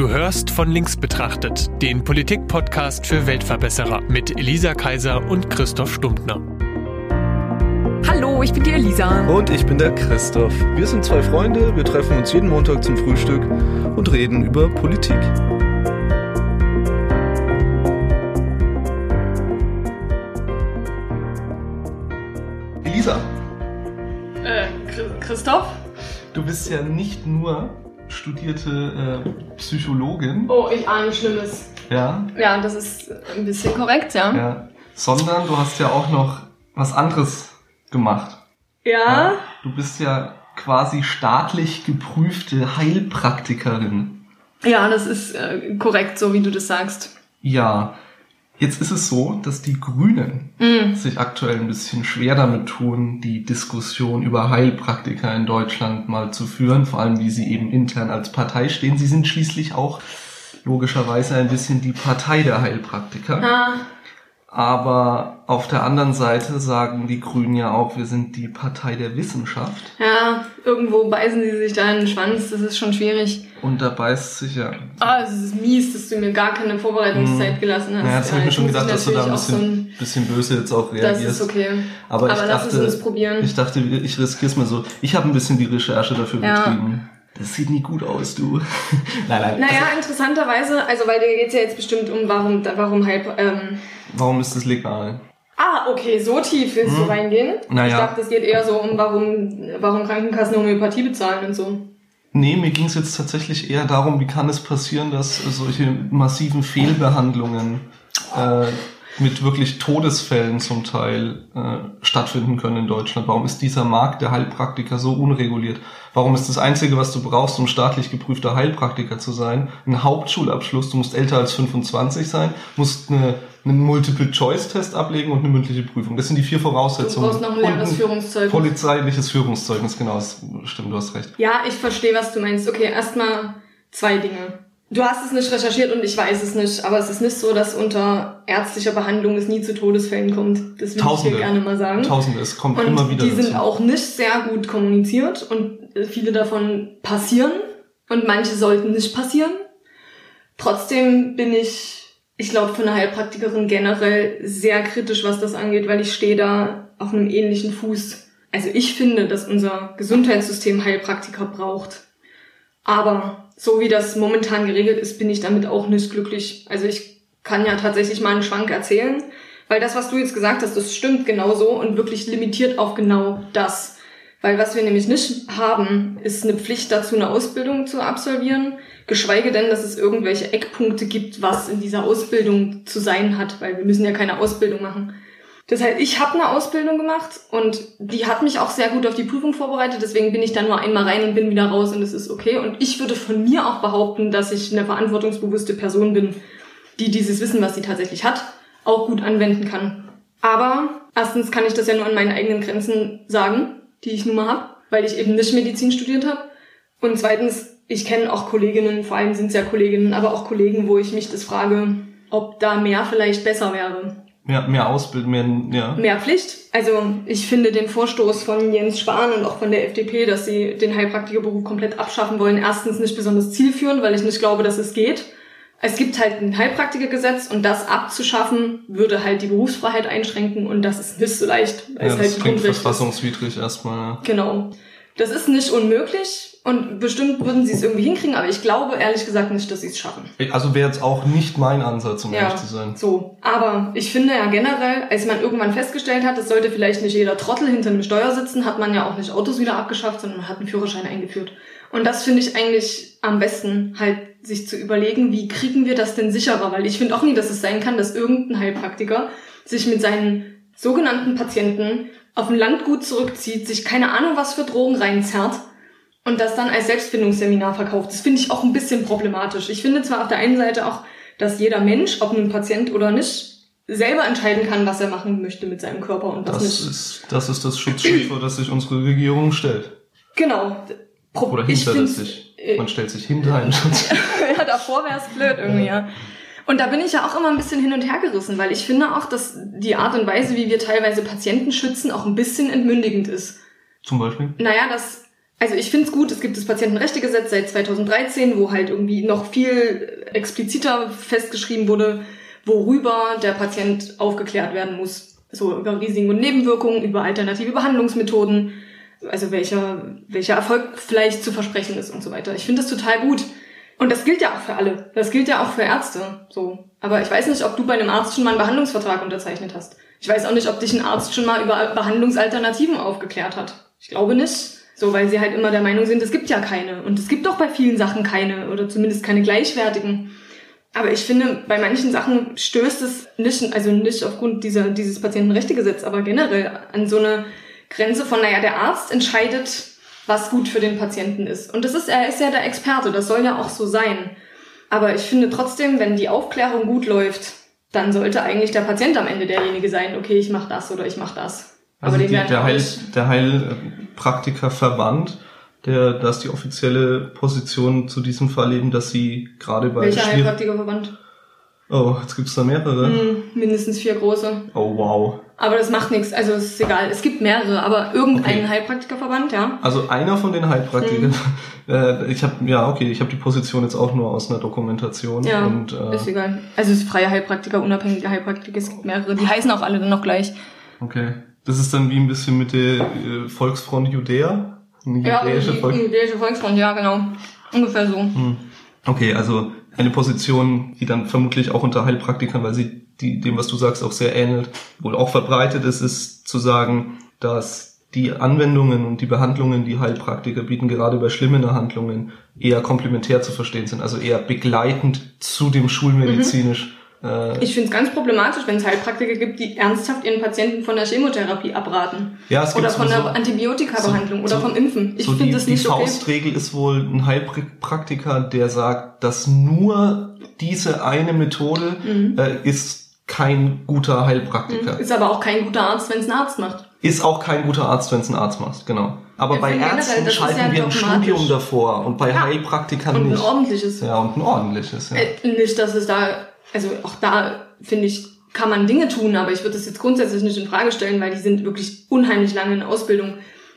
Du hörst von links betrachtet, den Politik-Podcast für Weltverbesserer mit Elisa Kaiser und Christoph Stumptner. Hallo, ich bin die Elisa. Und ich bin der Christoph. Wir sind zwei Freunde, wir treffen uns jeden Montag zum Frühstück und reden über Politik. Elisa, Äh, Christoph? du bist ja nicht nur studierte äh, Psychologin, Oh, ich ahne Schlimmes. ja, Ja, das ist ein bisschen korrekt, ja. ja, sondern du hast ja auch noch was anderes gemacht. Ja? Du bist ja quasi staatlich geprüfte Heilpraktikerin. Ja, das ist äh, korrekt, so wie du das sagst. Ja, jetzt ist es so, dass die Grünen Mm. sich aktuell ein bisschen schwer damit tun, die Diskussion über Heilpraktiker in Deutschland mal zu führen, vor allem wie sie eben intern als Partei stehen. Sie sind schließlich auch logischerweise ein bisschen die Partei der Heilpraktiker. Ah, Aber auf der anderen Seite sagen die Grünen ja auch, wir sind die Partei der Wissenschaft. ja, irgendwo beißen sie sich da in den Schwanz, das ist schon schwierig. Und da beißt sich ja. Ah, es ist mies, dass du mir gar keine Vorbereitungszeit gelassen hast. Naja, das habe ich mir jetzt schon gedacht, dass du da ein natürlich auch bisschen, bisschen böse jetzt auch so ein, Das reagierst. ist okay. Aber, ich Aber lass dachte, es ich dachte, ich riskiere es mal so. Ich habe ein bisschen die Recherche dafür Ja. betrieben. Das sieht nie gut aus, du. nein, nein. Naja, Also, interessanterweise, also weil dir geht's ja jetzt bestimmt um, warum, warum halb, ähm, warum ist das legal? Ah, okay, so tief willst du reingehen? Hm. Naja. Ich dachte, es geht eher so um, warum, warum Krankenkassen Homöopathie bezahlen und so. Nee, mir ging es jetzt tatsächlich eher darum, wie kann es passieren, dass solche massiven Fehlbehandlungen äh, mit wirklich Todesfällen zum Teil äh, stattfinden können in Deutschland. Warum ist dieser Markt der Heilpraktiker so unreguliert? Warum ist das Einzige, was du brauchst, um staatlich geprüfter Heilpraktiker zu sein, ein Hauptschulabschluss? Du musst älter als 25 sein, musst eine, einen Multiple-Choice-Test ablegen und eine mündliche Prüfung. Das sind die vier Du Voraussetzungen. brauchst noch ein längeres Führungszeugnis. Polizeiliches Führungszeugnis, genau. Das stimmt, du hast recht. Ja, ich verstehe, was du meinst. Okay, erstmal zwei Dinge. Du hast es nicht recherchiert und ich weiß es nicht, aber es ist nicht so, dass unter ärztlicher Behandlung es nie zu Todesfällen kommt. Das will Tausende. ich hier gerne mal sagen. Tausende, es kommt Und immer wieder die dazu. sind auch nicht sehr gut kommuniziert und äh, viele davon passieren und manche sollten nicht passieren. Trotzdem bin ich, ich glaube, für eine Heilpraktikerin generell sehr kritisch, was das angeht, weil ich stehe da auf einem ähnlichen Fuß. Also ich finde, dass unser Gesundheitssystem Heilpraktiker braucht. Aber so wie das momentan geregelt ist, bin ich damit auch nicht glücklich. Also ich kann ja tatsächlich mal einen Schwank erzählen, weil das, was du jetzt gesagt hast, das stimmt genauso und wirklich limitiert auf genau das. Weil was wir nämlich nicht haben, ist eine Pflicht dazu, eine Ausbildung zu absolvieren, geschweige denn, dass es irgendwelche Eckpunkte gibt, was in dieser Ausbildung zu sein hat, weil wir müssen ja keine Ausbildung machen. Das heißt, ich habe eine Ausbildung gemacht und die hat mich auch sehr gut auf die Prüfung vorbereitet. Deswegen bin ich da nur einmal rein und bin wieder raus und es ist okay. Und ich würde von mir auch behaupten, dass ich eine verantwortungsbewusste Person bin, die dieses Wissen, was sie tatsächlich hat, auch gut anwenden kann. Aber erstens kann ich das ja nur an meinen eigenen Grenzen sagen, die ich nun mal habe, weil ich eben nicht Medizin studiert habe. Und zweitens, ich kenne auch Kolleginnen, vor allem sind es ja Kolleginnen, aber auch Kollegen, wo ich mich das frage, ob da mehr vielleicht besser wäre. Mehr, mehr Ausbildung, mehr, ja. Mehr Pflicht. Also ich finde den Vorstoß von Jens Spahn und auch von der FDP, dass sie den Heilpraktikerberuf komplett abschaffen wollen, erstens nicht besonders zielführend, weil ich nicht glaube, dass es geht. Es gibt halt ein Heilpraktikergesetz und das abzuschaffen würde halt die Berufsfreiheit einschränken und das ist nicht so leicht, weil ja es halt das ein klingt verfassungswidrig erstmal. Ja. Genau. Das ist nicht unmöglich und bestimmt würden sie es irgendwie hinkriegen, aber ich glaube ehrlich gesagt nicht, dass sie es schaffen. Also wäre jetzt auch nicht mein Ansatz, um ehrlich zu sein. so. Aber ich finde ja generell, als man irgendwann festgestellt hat, es sollte vielleicht nicht jeder Trottel hinter einem Steuer sitzen, hat man ja auch nicht Autos wieder abgeschafft, sondern man hat einen Führerschein eingeführt. Und das finde ich eigentlich am besten, halt sich zu überlegen, wie kriegen wir das denn sicherer? Weil ich finde auch nie, dass es sein kann, dass irgendein Heilpraktiker sich mit seinen sogenannten Patienten auf ein Landgut zurückzieht, sich keine Ahnung was für Drogen reinzerrt und das dann als Selbstfindungsseminar verkauft. Das finde ich auch ein bisschen problematisch. Ich finde zwar auf der einen Seite auch, dass jeder Mensch, ob nun Patient oder nicht, selber entscheiden kann, was er machen möchte mit seinem Körper und was Das nicht. ist, das ist das Schutzschild, vor das sich unsere Regierung stellt. Genau. Pro Oder hinter das sich. äh, Man stellt sich hinter einen Schutz. ja, davor wäre es blöd irgendwie, ja. Und da bin ich ja auch immer ein bisschen hin und her gerissen, weil ich finde auch, dass die Art und Weise, wie wir teilweise Patienten schützen, auch ein bisschen entmündigend ist. Zum Beispiel. Naja, dass also ich finde es gut, es gibt das Patientenrechtegesetz seit 2013, wo halt irgendwie noch viel expliziter festgeschrieben wurde, worüber der Patient aufgeklärt werden muss. So über Risiken und Nebenwirkungen, über alternative Behandlungsmethoden, also welcher, welcher Erfolg vielleicht zu versprechen ist und so weiter. Ich finde das total gut. Und das gilt ja auch für alle. Das gilt ja auch für Ärzte. So. Aber ich weiß nicht, ob du bei einem Arzt schon mal einen Behandlungsvertrag unterzeichnet hast. Ich weiß auch nicht, ob dich ein Arzt schon mal über Behandlungsalternativen aufgeklärt hat. Ich glaube nicht. So, weil sie halt immer der Meinung sind, es gibt ja keine. Und es gibt doch bei vielen Sachen keine oder zumindest keine gleichwertigen. Aber ich finde, bei manchen Sachen stößt es nicht, also nicht aufgrund dieser, dieses Patientenrechtegesetz, aber generell an so eine Grenze von, naja, der Arzt entscheidet, was gut für den Patienten ist. Und das ist, er ist ja der Experte, das soll ja auch so sein. Aber ich finde trotzdem, wenn die Aufklärung gut läuft, dann sollte eigentlich der Patient am Ende derjenige sein, okay, ich mache das oder ich mache das. Also die, der, Heil, der Heilpraktikerverband, der, das ist die offizielle Position zu diesem Fall eben, dass sie gerade bei... Welcher Heilpraktikerverband? Oh, jetzt gibt's da mehrere. Hm, mindestens vier große. Oh, wow. Aber das macht nichts, also es ist egal. Es gibt mehrere, aber irgendeinen okay. Heilpraktikerverband, ja. Also einer von den Heilpraktikern. Hm. Äh, ich habe ja okay, ich habe die Position jetzt auch nur aus einer Dokumentation. Ja, und, äh, ist egal. Also es ist freie Heilpraktiker, unabhängige Heilpraktiker, es gibt mehrere. Die heißen auch alle dann noch gleich. Okay. Das ist dann wie ein bisschen mit der äh, Volksfront Judäa? Eine ja, jüdische, Volk jüdische Volksfront, ja genau. Ungefähr so. Hm. Okay, also eine Position, die dann vermutlich auch unter Heilpraktikern, weil sie die, dem, was du sagst, auch sehr ähnelt, wohl auch verbreitet ist, ist zu sagen, dass die Anwendungen und die Behandlungen, die Heilpraktiker bieten, gerade bei schlimmen Handlungen, eher komplementär zu verstehen sind, also eher begleitend zu dem schulmedizinisch. Mhm. Äh, ich finde es ganz problematisch, wenn es Heilpraktiker gibt, die ernsthaft ihren Patienten von der Chemotherapie abraten. Ja, es oder von der Antibiotikabehandlung so, oder vom Impfen. Ich so finde das nicht okay. Die Faustregel ist wohl ein Heilpraktiker, der sagt, dass nur diese eine Methode mhm. äh, ist kein guter Heilpraktiker. Ist aber auch kein guter Arzt, wenn es ein Arzt macht. Ist auch kein guter Arzt, wenn es ein Arzt macht, genau. Aber ja, bei Ärzten schalten ja wir ein Studium davor und bei ja. Heilpraktikern und nicht. Und ein ordentliches. Ja, und ein ordentliches, ja. Äh, nicht, dass es da, also auch da, finde ich, kann man Dinge tun, aber ich würde das jetzt grundsätzlich nicht in Frage stellen, weil die sind wirklich unheimlich lange in Ausbildung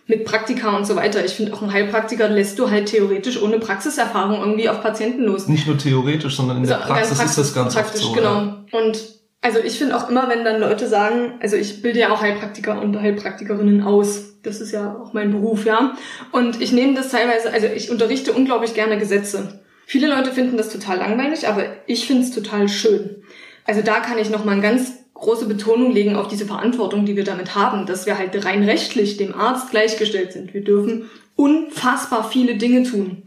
mit Praktika und so weiter. Ich finde auch ein Heilpraktiker lässt du halt theoretisch ohne Praxiserfahrung irgendwie auf Patienten los. Nicht nur theoretisch, sondern in der Praxis, Praxis, ist das ganz praktisch, oft so. Genau. Ja. Und also ich finde auch immer, wenn dann Leute sagen, also ich bilde ja auch Heilpraktiker und Heilpraktikerinnen aus. Das ist ja auch mein Beruf, ja. Und ich nehme das teilweise, also ich unterrichte unglaublich gerne Gesetze. Viele Leute finden das total langweilig, aber ich finde es total schön. Also da kann ich nochmal eine ganz große Betonung legen auf diese Verantwortung, die wir damit haben, dass wir halt rein rechtlich dem Arzt gleichgestellt sind. Wir dürfen unfassbar viele Dinge tun.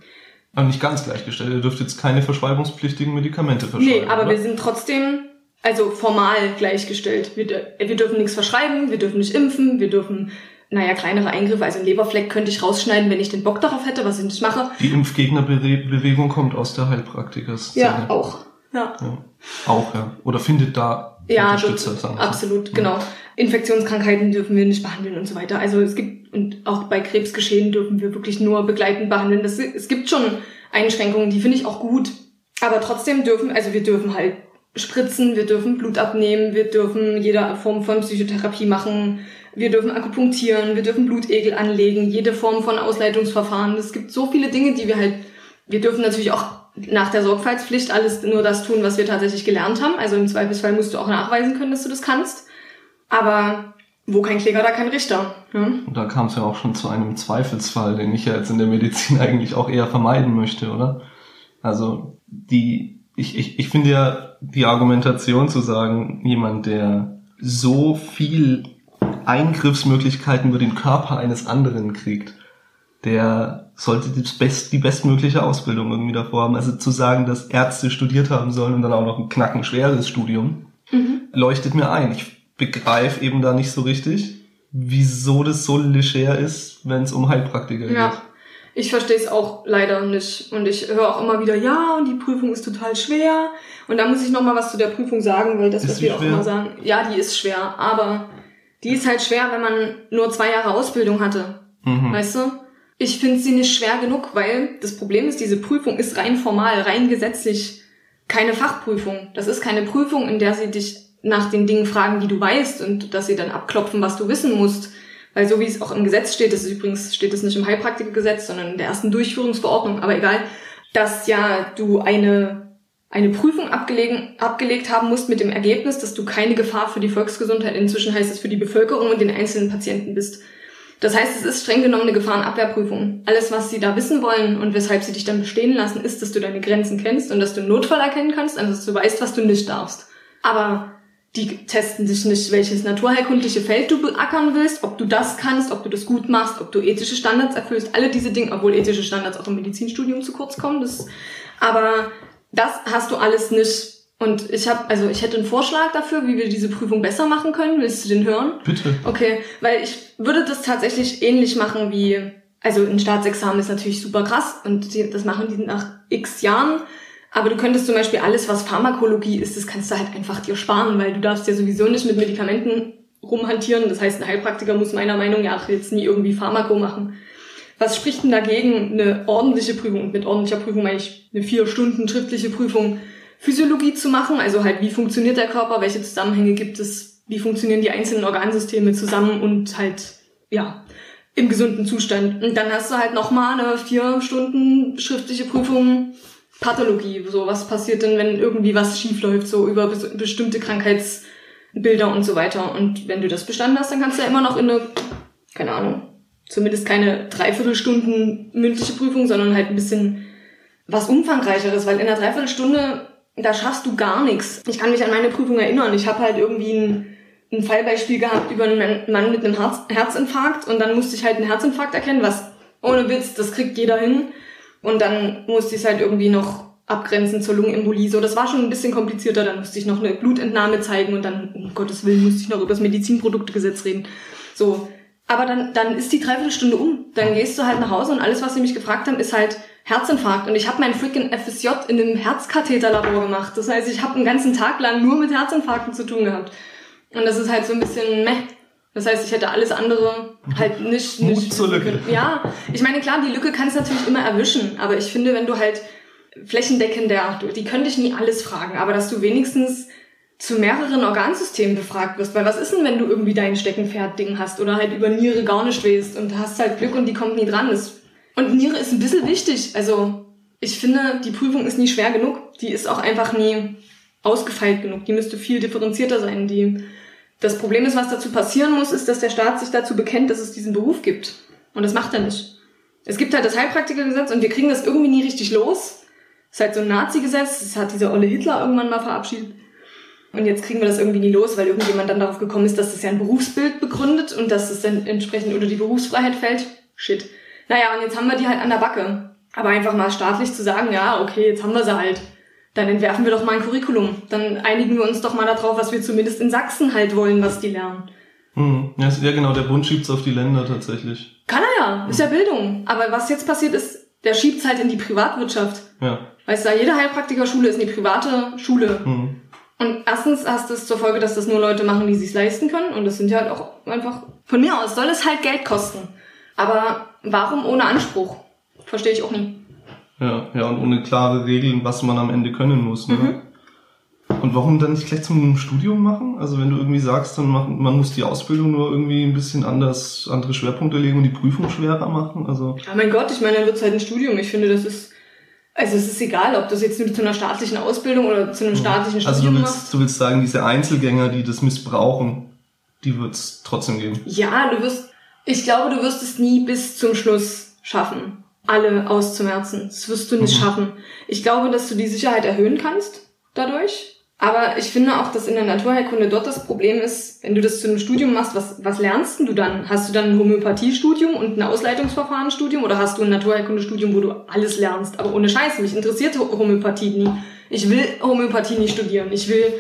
Aber nicht ganz gleichgestellt. Ihr dürft jetzt keine verschreibungspflichtigen Medikamente verschreiben. Nee, aber oder? wir sind trotzdem also formal gleichgestellt. Wir, wir dürfen nichts verschreiben, wir dürfen nicht impfen, wir dürfen, naja, kleinere Eingriffe, also ein Leberfleck könnte ich rausschneiden, wenn ich den Bock darauf hätte, was ich nicht mache. Die Impfgegnerbewegung kommt aus der Heilpraktiker-Szene. Ja, auch. Ja. ja. Auch, ja. Oder findet da ja, Unterstützer, sagen absolut, so. genau. Infektionskrankheiten dürfen wir nicht behandeln und so weiter. Also es gibt, und auch bei Krebsgeschehen dürfen wir wirklich nur begleitend behandeln. Das, es gibt schon Einschränkungen, die finde ich auch gut. Aber trotzdem dürfen, also wir dürfen halt spritzen, wir dürfen Blut abnehmen, wir dürfen jede Form von Psychotherapie machen, wir dürfen akupunktieren, wir dürfen Blutegel anlegen, jede Form von Ausleitungsverfahren. Es gibt so viele Dinge, die wir halt, wir dürfen natürlich auch nach der Sorgfaltspflicht alles nur das tun, was wir tatsächlich gelernt haben. Also im Zweifelsfall musst du auch nachweisen können, dass du das kannst. Aber wo kein Kläger, da kein Richter. Ne? Und da kam es ja auch schon zu einem Zweifelsfall, den ich ja jetzt in der Medizin eigentlich auch eher vermeiden möchte, oder? Also die, ich, ich, ich finde ja die Argumentation zu sagen, jemand, der so viel Eingriffsmöglichkeiten über den Körper eines anderen kriegt, der sollte die, best, die bestmögliche Ausbildung irgendwie davor haben. Also zu sagen, dass Ärzte studiert haben sollen und dann auch noch ein knackenschweres Studium, mhm. leuchtet mir ein. Ich begreife eben da nicht so richtig, wieso das so leger ist, wenn es um Heilpraktiker ja. geht. Ich verstehe es auch leider nicht. Und ich höre auch immer wieder, ja, und die Prüfung ist total schwer. Und da muss ich noch mal was zu der Prüfung sagen, weil das, ist was wir auch immer sagen, ja, die ist schwer. Aber die ist halt schwer, wenn man nur zwei Jahre Ausbildung hatte. Mhm. Weißt du? Ich finde sie nicht schwer genug, weil das Problem ist, diese Prüfung ist rein formal, rein gesetzlich keine Fachprüfung. Das ist keine Prüfung, in der sie dich nach den Dingen fragen, die du weißt und dass sie dann abklopfen, was du wissen musst Weil so wie es auch im Gesetz steht, das ist übrigens steht es nicht im Heilpraktikergesetz, sondern in der ersten Durchführungsverordnung, aber egal, dass ja du eine eine Prüfung abgelegt haben musst mit dem Ergebnis, dass du keine Gefahr für die Volksgesundheit, inzwischen heißt es für die Bevölkerung und den einzelnen Patienten bist. Das heißt, es ist streng genommen eine Gefahrenabwehrprüfung. Alles, was sie da wissen wollen und weshalb sie dich dann bestehen lassen, ist, dass du deine Grenzen kennst und dass du einen Notfall erkennen kannst, also dass du weißt, was du nicht darfst. Aber die testen dich nicht, welches naturheilkundliche Feld du beackern willst, ob du das kannst, ob du das gut machst, ob du ethische Standards erfüllst, alle diese Dinge, obwohl ethische Standards auch im Medizinstudium zu kurz kommen. Das, aber das hast du alles nicht. Und ich habe, also ich hätte einen Vorschlag dafür, wie wir diese Prüfung besser machen können. Willst du den hören? Bitte. Okay, weil ich würde das tatsächlich ähnlich machen wie, also ein Staatsexamen ist natürlich super krass und die, das machen die nach x Jahren. Aber du könntest zum Beispiel alles, was Pharmakologie ist, das kannst du halt einfach dir sparen, weil du darfst ja sowieso nicht mit Medikamenten rumhantieren. Das heißt, ein Heilpraktiker muss meiner Meinung nach jetzt nie irgendwie Pharmako machen. Was spricht denn dagegen, eine ordentliche Prüfung, mit ordentlicher Prüfung meine ich eine vier Stunden schriftliche Prüfung, Physiologie zu machen, also halt, wie funktioniert der Körper, welche Zusammenhänge gibt es, wie funktionieren die einzelnen Organsysteme zusammen? Und halt, ja, im gesunden Zustand. Und dann hast du halt nochmal eine vier Stunden schriftliche Prüfung Pathologie, so was passiert denn, wenn irgendwie was schief läuft, so über bestimmte Krankheitsbilder und so weiter. Und wenn du das bestanden hast, dann kannst du ja immer noch in eine, keine Ahnung, zumindest keine Dreiviertelstunden mündliche Prüfung, sondern halt ein bisschen was umfangreicheres, weil in einer Dreiviertelstunde, da schaffst du gar nichts. Ich kann mich an meine Prüfung erinnern. Ich habe halt irgendwie ein, ein Fallbeispiel gehabt über einen Mann mit einem Herz, Herzinfarkt und dann musste ich halt einen Herzinfarkt erkennen, was ohne Witz, das kriegt jeder hin. Und dann musste ich es halt irgendwie noch abgrenzen zur Lungenembolie. So, das war schon ein bisschen komplizierter. Dann musste ich noch eine Blutentnahme zeigen und dann, um Gottes Willen, musste ich noch über das Medizinproduktegesetz reden. So, aber dann, dann ist die Dreiviertelstunde um. Dann gehst du halt nach Hause und alles, was sie mich gefragt haben, ist halt Herzinfarkt. Und ich habe mein freaking FSJ in einem Herzkatheterlabor gemacht. Das heißt, ich habe einen ganzen Tag lang nur mit Herzinfarkten zu tun gehabt. Und das ist halt so ein bisschen meh. Das heißt, ich hätte alles andere halt nicht... Mut nicht zur Lücke. Ja, ich meine, klar, die Lücke kannst du natürlich immer erwischen. Aber ich finde, wenn du halt flächendeckender, die können dich nie alles fragen, aber dass du wenigstens zu mehreren Organsystemen befragt wirst. Weil was ist denn, wenn du irgendwie dein Steckenpferd-Ding hast oder halt über Niere gar nicht weißt und hast halt Glück und die kommt nie dran. Und Niere ist ein bisschen wichtig. Also ich finde, die Prüfung ist nie schwer genug. Die ist auch einfach nie ausgefeilt genug. Die müsste viel differenzierter sein. Die, das Problem ist, was dazu passieren muss, ist, dass der Staat sich dazu bekennt, dass es diesen Beruf gibt. Und das macht er nicht. Es gibt halt das Heilpraktikergesetz und wir kriegen das irgendwie nie richtig los. Das ist halt so ein Nazi-Gesetz. Das hat dieser Olle Hitler irgendwann mal verabschiedet. Und jetzt kriegen wir das irgendwie nie los, weil irgendjemand dann darauf gekommen ist, dass das ja ein Berufsbild begründet und dass es dann entsprechend unter die Berufsfreiheit fällt. Shit. Naja, und jetzt haben wir die halt an der Backe. Aber einfach mal staatlich zu sagen, ja, okay, jetzt haben wir sie halt. Dann entwerfen wir doch mal ein Curriculum. Dann einigen wir uns doch mal darauf, was wir zumindest in Sachsen halt wollen, was die lernen. Hm. Ja, ja, genau, der Bund schiebt's auf die Länder tatsächlich. Kann er ja, ist ja Bildung. Aber was jetzt passiert ist, der schiebt's halt in die Privatwirtschaft. Ja. Weißt du, jede Heilpraktikerschule ist eine private Schule. Hm. Und erstens hast du es zur Folge, dass das nur Leute machen, die sich's leisten können. Und das sind ja halt auch einfach, von mir aus soll es halt Geld kosten. Aber warum ohne Anspruch? Verstehe ich auch nie. Ja, ja, und ohne klare Regeln, was man am Ende können muss. Ne? Mhm. Und warum dann nicht gleich zum Studium machen? Also wenn du irgendwie sagst, dann machen, man muss die Ausbildung nur irgendwie ein bisschen anders, andere Schwerpunkte legen und die Prüfung schwerer machen. Also Ja, mein Gott, ich meine, dann wird's halt ein Studium. Ich finde, das ist, also es ist egal, ob das jetzt nur zu einer staatlichen Ausbildung oder zu einem staatlichen Also du Studium machst. willst, du willst sagen, diese Einzelgänger, die das missbrauchen, die wird's trotzdem geben. Ja, du wirst, ich glaube, du wirst es nie bis zum Schluss schaffen, alle auszumerzen. Das wirst du nicht Mhm. schaffen. Ich glaube, dass du die Sicherheit erhöhen kannst dadurch. Aber ich finde auch, dass in der Naturheilkunde dort das Problem ist, wenn du das zu einem Studium machst, was, was lernst du dann? Hast du dann ein Homöopathiestudium und ein Ausleitungsverfahrenstudium oder hast du ein Naturheilkundestudium, wo du alles lernst? Aber ohne Scheiß, mich interessiert Ho- Homöopathie nie. Ich will Homöopathie nicht studieren. Ich will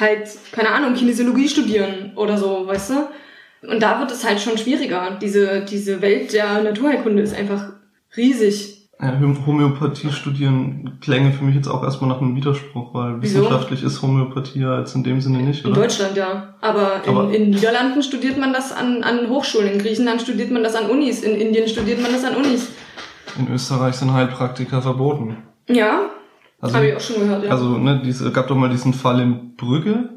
halt, keine Ahnung, Kinesiologie studieren oder so, weißt du? Und da wird es halt schon schwieriger. Diese, diese Welt der Naturheilkunde ist einfach riesig. Ja, Homöopathie studieren klänge für mich jetzt auch erstmal nach einem Widerspruch, weil Wieso? wissenschaftlich ist Homöopathie ja jetzt in dem Sinne nicht, In oder? Deutschland, ja. Aber in, Aber- in Niederlanden studiert man das an, an Hochschulen. In Griechenland studiert man das an Unis. In Indien studiert man das an Unis. In Österreich sind Heilpraktiker verboten. Ja, Also, habe ich auch schon gehört, ja. also ne, diese, gab doch mal diesen Fall in Brügge.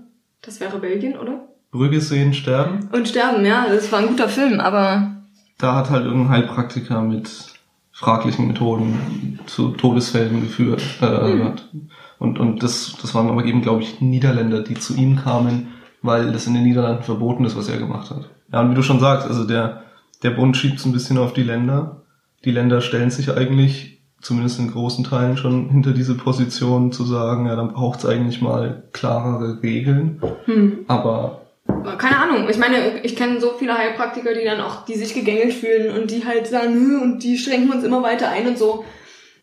das wäre Belgien, oder? Brügge sehen, sterben. Und sterben, ja, das war ein guter Film, aber Da hat halt irgendein Heilpraktiker mit fraglichen Methoden zu Todesfällen geführt. Äh, Und, und das, das waren aber eben, glaube ich, Niederländer, die zu ihm kamen, weil das in den Niederlanden verboten ist, was er gemacht hat. Ja, und wie du schon sagst, also der, der Bund schiebt es ein bisschen auf die Länder. Die Länder stellen sich eigentlich, zumindest in großen Teilen, schon hinter diese Position zu sagen, ja, dann braucht es eigentlich mal klarere Regeln. hm, Aber keine Ahnung. Ich meine, ich kenne so viele Heilpraktiker, die dann auch, die sich gegängelt fühlen und die halt sagen, "Nö, und die schränken uns immer weiter ein und so.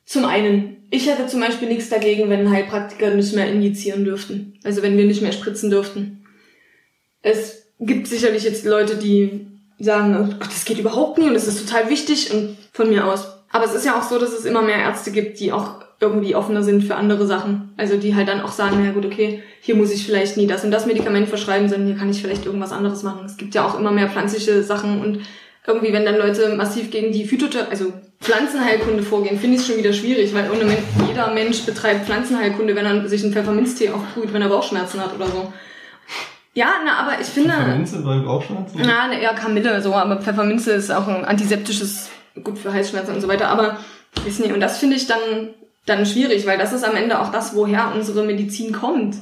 Zum einen, ich hätte zum Beispiel nichts dagegen, wenn Heilpraktiker nicht mehr injizieren dürften. Also wenn wir nicht mehr spritzen dürften. Es gibt sicherlich jetzt Leute, die sagen, oh Gott, das geht überhaupt nicht und es ist total wichtig und von mir aus. Aber es ist ja auch so, dass es immer mehr Ärzte gibt, die auch irgendwie offener sind für andere Sachen. Also die halt dann auch sagen, na gut, okay, hier muss ich vielleicht nie das und das Medikament verschreiben, sondern hier kann ich vielleicht irgendwas anderes machen. Es gibt ja auch immer mehr pflanzliche Sachen und irgendwie, wenn dann Leute massiv gegen die Phytotherapie, also Pflanzenheilkunde vorgehen, finde ich es schon wieder schwierig, weil ohne Men jeder Mensch betreibt Pflanzenheilkunde, wenn er sich einen Pfefferminztee aufbrüht, wenn er Bauchschmerzen hat oder so. Ja, na, aber ich finde... Pfefferminze bei Bauchschmerzen? Na, eher Kamille, so, aber Pfefferminze ist auch ein antiseptisches, gut für Halsschmerzen und so weiter, aber ist nicht. Und das finde ich dann, dann schwierig, weil das ist am Ende auch das, woher unsere Medizin kommt.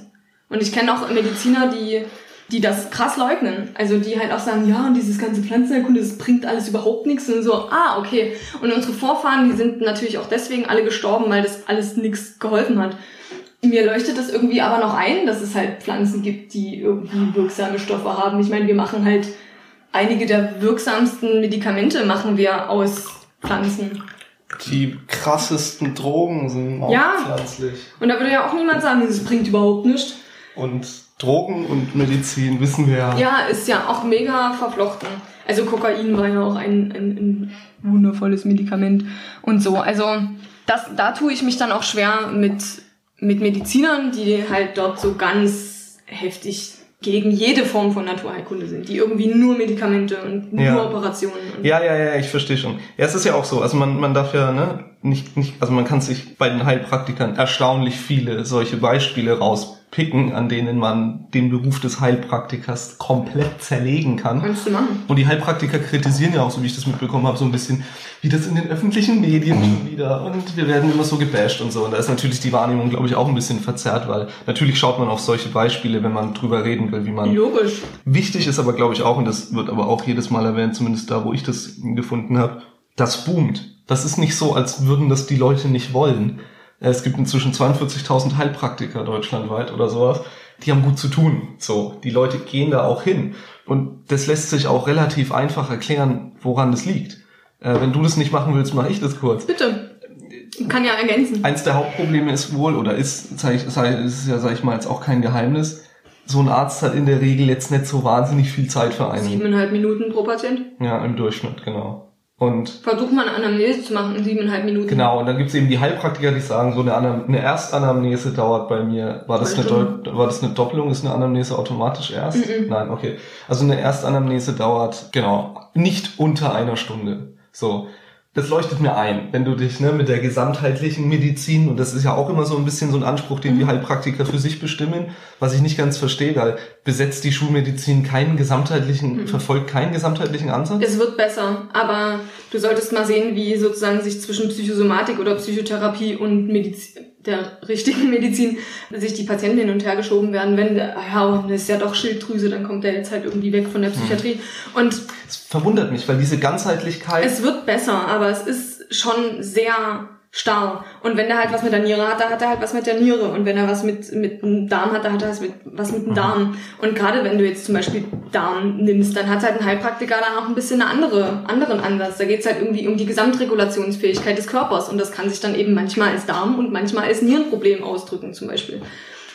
Und ich kenne auch Mediziner, die, die das krass leugnen. Also die halt auch sagen, ja, und dieses ganze Pflanzenheilkunde, das bringt alles überhaupt nichts. Und so, ah, okay. Und unsere Vorfahren, die sind natürlich auch deswegen alle gestorben, weil das alles nichts geholfen hat. Mir leuchtet das irgendwie aber noch ein, dass es halt Pflanzen gibt, die irgendwie wirksame Stoffe haben. Ich meine, wir machen halt einige der wirksamsten Medikamente machen wir aus Pflanzen. Die krassesten Drogen sind auch Ja. pflanzlich. Und da würde ja auch niemand sagen, das bringt überhaupt nichts. Und Drogen und Medizin wissen wir ja. Ja, ist ja auch mega verflochten. Also Kokain war ja auch ein, ein, ein wundervolles Medikament und so. Also das, da tue ich mich dann auch schwer mit, mit Medizinern, die halt dort so ganz heftig gegen jede Form von Naturheilkunde sind, die irgendwie nur Medikamente und nur Ja. Operationen. Und Ja, ja, ja, ich verstehe schon. Ja, es ist ja auch so. Also man, man darf ja ne, nicht, nicht, also man kann sich bei den Heilpraktikern erstaunlich viele solche Beispiele rauspicken, an denen man den Beruf des Heilpraktikers komplett zerlegen kann. Kannst du machen. Und die Heilpraktiker kritisieren ja auch, so wie ich das mitbekommen habe, so ein bisschen, wie das in den öffentlichen Medien schon wieder. Und wir werden immer so gebasht und so. Und da ist natürlich die Wahrnehmung, glaube ich, auch ein bisschen verzerrt, weil natürlich schaut man auf solche Beispiele, wenn man drüber reden will, wie man Logisch. Wichtig ist aber, glaube ich, auch, und das wird aber auch jedes Mal erwähnt, zumindest da, wo ich das gefunden habe, das boomt. Das ist nicht so, als würden das die Leute nicht wollen. Es gibt inzwischen 42.000 Heilpraktiker deutschlandweit oder sowas. Die haben gut zu tun. So, die Leute gehen da auch hin. Und das lässt sich auch relativ einfach erklären, woran das liegt. Äh, wenn du das nicht machen willst, mache ich das kurz. Bitte. Kann ja ergänzen. Eins der Hauptprobleme ist wohl, oder ist, sag ich, sei, ist ja, sag ich mal, jetzt auch kein Geheimnis, so ein Arzt hat in der Regel jetzt nicht so wahnsinnig viel Zeit für einen. Siebeneinhalb Minuten pro Patient. Ja, im Durchschnitt, genau. Und Versuch mal eine Anamnese zu machen in siebeneinhalb Minuten. genau, und dann gibt's eben die Heilpraktiker, die sagen, so eine, Anam eine Erstanamnese dauert bei mir. War das, eine war das eine Doppelung? Ist eine Anamnese automatisch erst? Mhm. Nein, okay. Also eine Erstanamnese dauert, genau, nicht unter einer Stunde. So. Das leuchtet mir ein, wenn du dich ne, mit der gesamtheitlichen Medizin, und das ist ja auch immer so ein bisschen so ein Anspruch, den Mhm. die Heilpraktiker für sich bestimmen, was ich nicht ganz verstehe, weil besetzt die Schulmedizin keinen gesamtheitlichen, Mhm. verfolgt keinen gesamtheitlichen Ansatz? Es wird besser, aber du solltest mal sehen, wie sozusagen sich zwischen Psychosomatik oder Psychotherapie und Medizin, der richtigen Medizin, sich die Patienten hin und her geschoben werden. Wenn, der- ja, das ist ja doch Schilddrüse, dann kommt der jetzt halt irgendwie weg von der Psychiatrie. Und Es verwundert mich, weil diese Ganzheitlichkeit. es wird besser, aber es ist schon sehr starr. Und wenn der halt was mit der Niere hat, dann hat er halt was mit der Niere. Und wenn er was mit, mit dem Darm hat, dann hat er was mit, was mit dem Darm. Und gerade wenn du jetzt zum Beispiel Darm nimmst, dann hat halt ein Heilpraktiker dann auch ein bisschen eine andere, anderen Ansatz. Da geht's halt irgendwie um die Gesamtregulationsfähigkeit des Körpers. Und das kann sich dann eben manchmal als Darm und manchmal als Nierenproblem ausdrücken zum Beispiel.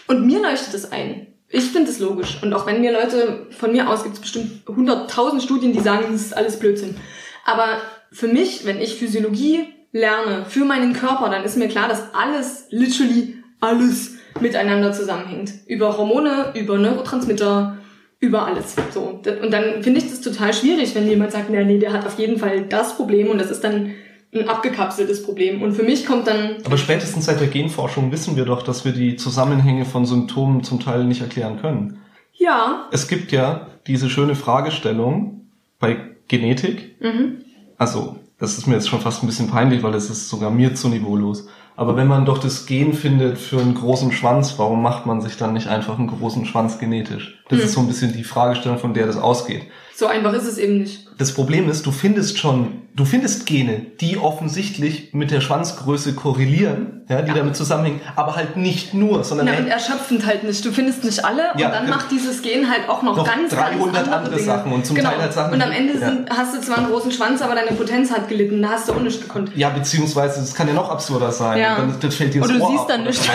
Und mir leuchtet es ein. Ich finde es logisch. Und auch wenn mir Leute, von mir aus gibt es bestimmt 100.000 Studien, die sagen, das ist alles Blödsinn. Aber für mich, wenn ich Physiologie lerne, für meinen Körper, dann ist mir klar, dass alles, literally alles miteinander zusammenhängt. Über Hormone, über Neurotransmitter, über alles. So. Und dann finde ich das total schwierig, wenn jemand sagt, na, nee, der hat auf jeden Fall das Problem und das ist dann ein abgekapseltes Problem. Und für mich kommt dann Aber spätestens seit der Genforschung wissen wir doch, dass wir die Zusammenhänge von Symptomen zum Teil nicht erklären können. Ja. Es gibt ja diese schöne Fragestellung bei Genetik. Mhm. Also, das ist mir jetzt schon fast ein bisschen peinlich, weil das ist sogar mir zu niveaulos. Aber wenn man doch das Gen findet für einen großen Schwanz, warum macht man sich dann nicht einfach einen großen Schwanz genetisch? Das Hm. ist so ein bisschen die Fragestellung, von der das ausgeht. So einfach ist es eben nicht. Das Problem ist, du findest schon, du findest Gene, die offensichtlich mit der Schwanzgröße korrelieren, ja, die Ja. damit zusammenhängen, aber halt nicht nur, sondern Na, und erschöpfend halt nicht. Du findest nicht alle Ja, und dann ja. macht dieses Gen halt auch noch, Noch ganz, 300 ganz andere, andere Dinge. Sachen und zum genau. Teil halt Sachen, Und am Ende ja. sind, hast du zwar einen großen Schwanz, aber deine Potenz hat gelitten. Da hast du auch nicht gekonnt. ja, beziehungsweise, das kann ja noch absurder sein. Ja. Dann, das fällt dir das Und du Ohr siehst ab dann oder nicht. Ja,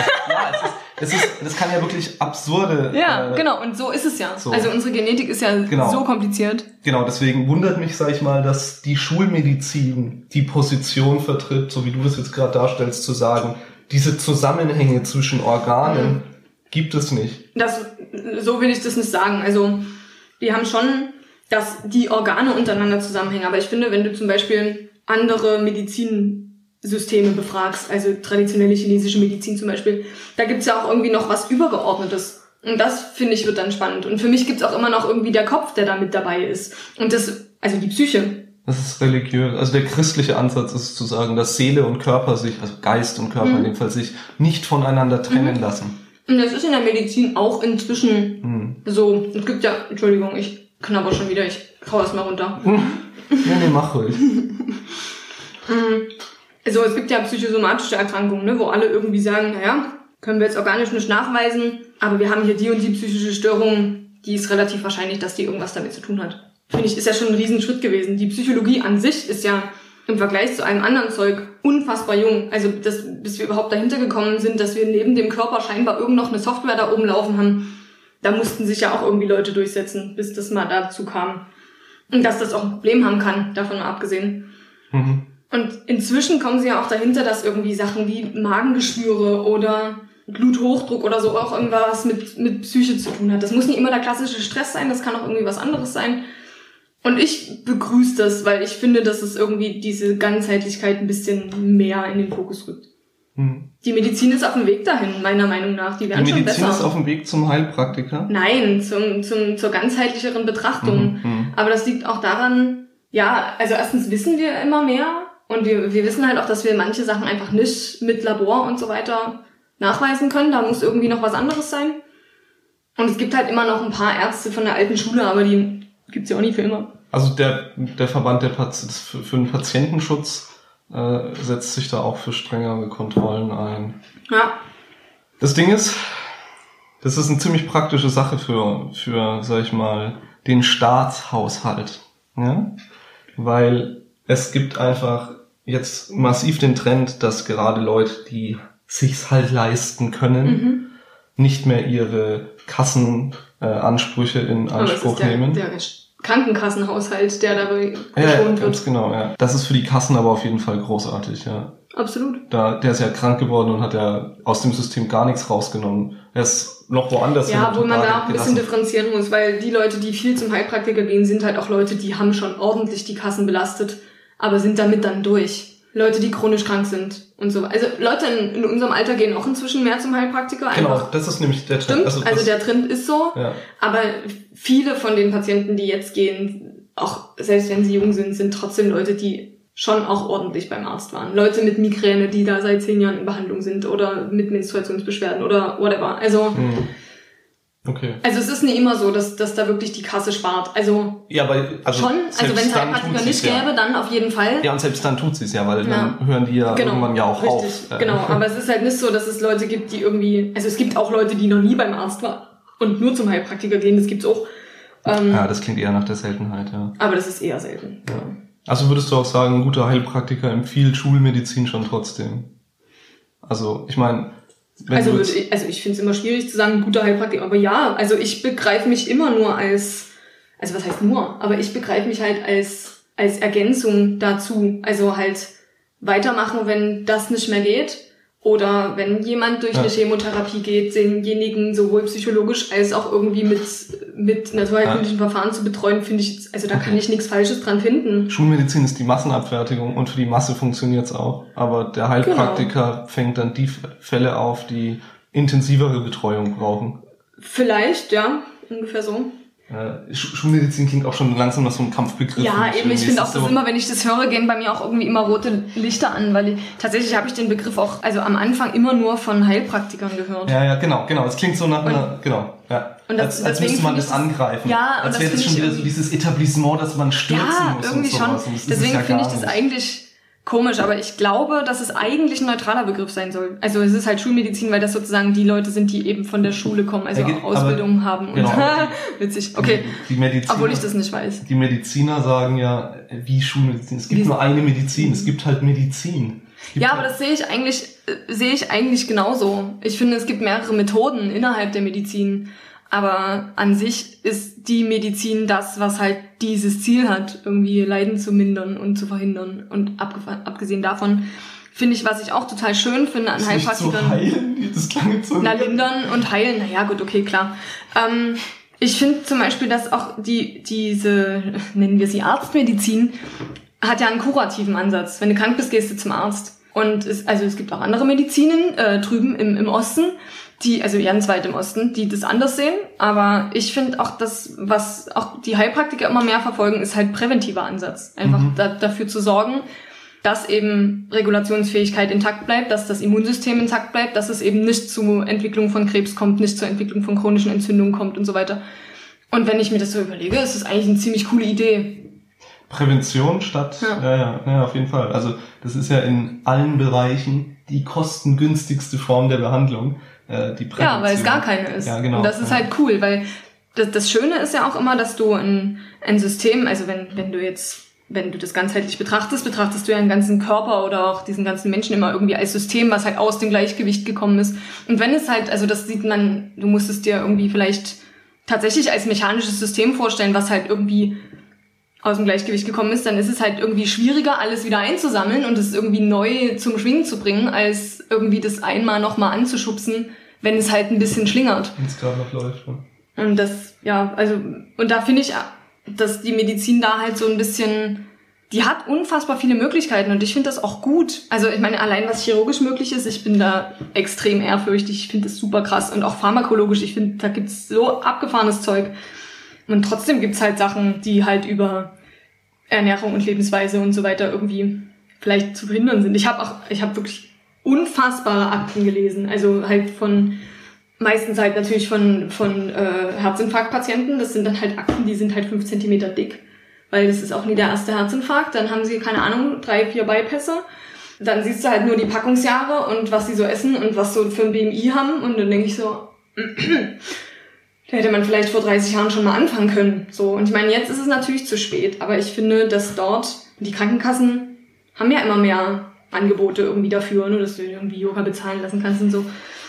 es ist, das, ist, das kann ja wirklich absurde. Ja, äh, genau. Und so ist es ja. so. Also unsere Genetik ist ja Genau. so kompliziert. Genau, deswegen wundert mich, sag ich mal, dass die Schulmedizin die Position vertritt, so wie du das jetzt gerade darstellst, zu sagen, diese Zusammenhänge zwischen Organen gibt es nicht. Das, so will ich das nicht sagen. Also, wir haben schon, dass die Organe untereinander zusammenhängen. Aber ich finde, wenn du zum Beispiel andere Medizinsysteme befragst, also traditionelle chinesische Medizin zum Beispiel, da gibt's ja auch irgendwie noch was Übergeordnetes. Und das, finde ich, wird dann spannend. Und für mich gibt's auch immer noch irgendwie der Kopf, der da mit dabei ist. Und das, also die Psyche. Das ist religiös. Also der christliche Ansatz ist zu sagen, dass Seele und Körper sich, also Geist und Körper Mhm. in dem Fall sich nicht voneinander trennen lassen. Und das ist in der Medizin auch inzwischen Hm. so. Es gibt ja, Entschuldigung, ich knabber schon wieder, ich hau das mal runter. Nee, nee, mach ruhig. Also es gibt ja psychosomatische Erkrankungen, ne, wo alle irgendwie sagen, naja, können wir jetzt organisch nicht nachweisen, aber wir haben hier die und die psychische Störung, die ist relativ wahrscheinlich, dass die irgendwas damit zu tun hat. Finde ich, ist ja schon ein Riesenschritt gewesen. Die Psychologie an sich ist ja im Vergleich zu allem anderen Zeug unfassbar jung. Also das, bis wir überhaupt dahinter gekommen sind, dass wir neben dem Körper scheinbar irgend noch eine Software da oben laufen haben, da mussten sich ja auch irgendwie Leute durchsetzen, bis das mal dazu kam. Und dass das auch ein Problem haben kann, davon mal abgesehen. Mhm. Und inzwischen kommen sie ja auch dahinter, dass irgendwie Sachen wie Magengeschwüre oder Bluthochdruck oder so auch irgendwas mit, mit Psyche zu tun hat. Das muss nicht immer der klassische Stress sein, das kann auch irgendwie was anderes sein. Und ich begrüße das, weil ich finde, dass es irgendwie diese Ganzheitlichkeit ein bisschen mehr in den Fokus rückt. Hm. Die Medizin ist auf dem Weg dahin, meiner Meinung nach. Die Die werden schon Medizin besser. ist auf dem Weg zum Heilpraktiker. Nein, zum, zum, zur ganzheitlicheren Betrachtung. Mhm, mhm. Aber das liegt auch daran, ja, also erstens wissen wir immer mehr und wir, wir wissen halt auch, dass wir manche Sachen einfach nicht mit Labor und so weiter nachweisen können. Da muss irgendwie noch was anderes sein. Und es gibt halt immer noch ein paar Ärzte von der alten Schule, aber die gibt's ja auch nicht für immer. Also der, der Verband der für, für den Patientenschutz äh, setzt sich da auch für strengere Kontrollen ein. Ja, Das Ding ist, das ist eine ziemlich praktische Sache für, für, sag ich mal, den Staatshaushalt. Ja? Weil es gibt einfach jetzt massiv den Trend, dass gerade Leute, die sich's halt leisten können, mhm. nicht mehr ihre Kassenansprüche äh, in es Anspruch der, nehmen. der Krankenkassenhaushalt, der dabei ja, ja, geschont ganz wird. genau, ja. Das ist für die Kassen aber auf jeden Fall großartig, ja. Absolut. Da, der ist ja krank geworden und hat ja aus dem System gar nichts rausgenommen. Er ist noch woanders Ja, wo man da auch ein bisschen differenzieren muss, weil die Leute, die viel zum Heilpraktiker gehen, sind halt auch Leute, die haben schon ordentlich die Kassen belastet, aber sind damit dann durch. Leute, die chronisch krank sind und so. Also Leute in, in unserem Alter gehen auch inzwischen mehr zum Heilpraktiker. Genau, Einfach. das ist nämlich der Trend. Stimmt, also, das- der Trend ist so. ja. Aber viele von den Patienten, die jetzt gehen, auch selbst wenn sie jung sind, sind trotzdem Leute, die schon auch ordentlich beim Arzt waren. Leute mit Migräne, die da seit zehn Jahren in Behandlung sind oder mit Menstruationsbeschwerden oder whatever. Also, Hm. Okay. also es ist nicht immer so, dass, dass da wirklich die Kasse spart. Also Ja, aber also schon, also wenn es Heilpraktiker nicht ja. gäbe, dann auf jeden Fall. Ja, und selbst dann tut sie es ja, weil Ja. dann hören die ja irgendwann ja auch richtig, auf. Äh, Genau, aber es ist halt nicht so, dass es Leute gibt, die irgendwie, also es gibt auch Leute, die noch nie beim Arzt waren und nur zum Heilpraktiker gehen, das gibt's auch. Ähm, Ja, das klingt eher nach der Seltenheit, ja. Aber das ist eher selten. Ja. Also würdest du auch sagen, ein guter Heilpraktiker empfiehlt Schulmedizin schon trotzdem? Also, ich meine, Also, ich, also ich finde es immer schwierig zu sagen, guter Heilpraktiker, aber ja, also ich begreife mich immer nur als, also was heißt nur, aber ich begreife mich halt als, als Ergänzung dazu. Also halt weitermachen, wenn das nicht mehr geht. Oder wenn jemand durch Ja. eine Chemotherapie geht, denjenigen sowohl psychologisch als auch irgendwie mit, mit naturheilkundlichen Verfahren zu betreuen, finde ich, also da kann ich nichts Falsches dran finden. Schulmedizin ist die Massenabfertigung und für die Masse funktioniert's auch. Aber der Heilpraktiker Genau. fängt dann die Fälle auf, die intensivere Betreuung brauchen. Vielleicht, ja. ungefähr so. Schulmedizin klingt auch schon langsam nach so einem Kampfbegriff. Ja, eben, ich finde auch, dass so immer, wenn ich das höre, gehen bei mir auch irgendwie immer rote Lichter an, weil ich, tatsächlich habe ich den Begriff auch, also am Anfang immer nur von Heilpraktikern gehört. Ja, ja, genau, genau. Es klingt so nach einer, genau, ja. Und das, als, als müsste man das angreifen. Ja, als wäre das schon wieder so dieses Etablissement, dass man stürzen ja, muss. irgendwie und schon. sowas. Deswegen ja finde ich das nicht. eigentlich komisch, aber ich glaube, dass es eigentlich ein neutraler Begriff sein soll. Also es ist halt Schulmedizin, weil das sozusagen die Leute sind, die eben von der Schule kommen, also Ja, Ausbildung haben. Und genau. witzig, okay. Die Mediziner, Obwohl ich das nicht weiß. die Mediziner sagen ja, wie Schulmedizin. Es gibt Wie- nur eine Medizin. Es gibt halt Medizin. Gibt Ja, halt, aber das sehe ich eigentlich, äh, sehe ich eigentlich genauso. Ich finde, es gibt mehrere Methoden innerhalb der Medizin. Aber an sich ist die Medizin das, was halt dieses Ziel hat, irgendwie Leiden zu mindern und zu verhindern. Und abgesehen davon finde ich, was ich auch total schön finde an Heilpraktikern. heilen. Das klang jetzt so. Na, lindern und heilen, naja, gut, okay, klar. Ähm, ich finde zum Beispiel, dass auch die, diese, nennen wir sie Arztmedizin, hat ja einen kurativen Ansatz. Wenn du krank bist, gehst du zum Arzt. Und es, also es gibt auch andere Medizinen äh, drüben im, im Osten, die, also ganz weit im Osten, die das anders sehen. Aber ich finde auch das, was auch die Heilpraktiker immer mehr verfolgen, ist halt präventiver Ansatz. Einfach Mhm. da, dafür zu sorgen, dass eben Regulationsfähigkeit intakt bleibt, dass das Immunsystem intakt bleibt, dass es eben nicht zu Entwicklung von Krebs kommt, nicht zur Entwicklung von chronischen Entzündungen kommt und so weiter. Und wenn ich mir das so überlege, ist das eigentlich eine ziemlich coole Idee. Prävention statt, Ja. ja. ja, ja, auf jeden Fall. Also das ist ja in allen Bereichen die kostengünstigste Form der Behandlung, äh, die Prävention. Ja, weil es gar keine ist. Ja, genau. Und das ist Ja. halt cool, weil das, das Schöne ist ja auch immer, dass du ein, ein System, also wenn, wenn du jetzt, wenn du das ganzheitlich betrachtest, betrachtest du ja einen ganzen Körper oder auch diesen ganzen Menschen immer irgendwie als System, was halt aus dem Gleichgewicht gekommen ist. Und wenn es halt, also das sieht man, du musst es dir irgendwie vielleicht tatsächlich als mechanisches System vorstellen, was halt irgendwie aus dem Gleichgewicht gekommen ist, dann ist es halt irgendwie schwieriger, alles wieder einzusammeln und es irgendwie neu zum Schwingen zu bringen, als irgendwie das einmal nochmal anzuschubsen, wenn es halt ein bisschen schlingert. Wenn es gerade noch läuft. Ne? Und das, ja, also, und da finde ich, dass die Medizin da halt so ein bisschen, die hat unfassbar viele Möglichkeiten und ich finde das auch gut. Also ich meine, allein was chirurgisch möglich ist, ich bin da extrem ehrfürchtig, ich finde das super krass und auch pharmakologisch, ich finde, da gibt's so abgefahrenes Zeug. Und trotzdem gibt's halt Sachen, die halt über Ernährung und Lebensweise und so weiter irgendwie vielleicht zu verhindern sind. Ich habe auch, ich habe wirklich unfassbare Akten gelesen, also halt von meistens halt natürlich von von äh, Herzinfarktpatienten. Das sind dann halt Akten, die sind halt fünf Zentimeter dick, weil das ist auch nie der erste Herzinfarkt. Dann haben sie keine Ahnung drei vier Bypässe. Dann siehst du halt nur die Packungsjahre und was sie so essen und was so für ein BMI haben und dann denke ich so, da hätte man vielleicht vor 30 Jahren schon mal anfangen können. So und ich meine, jetzt ist es natürlich zu spät, aber ich finde, dass dort die Krankenkassen haben ja immer mehr Angebote irgendwie dafür, ne, dass du irgendwie Yoga bezahlen lassen kannst und so.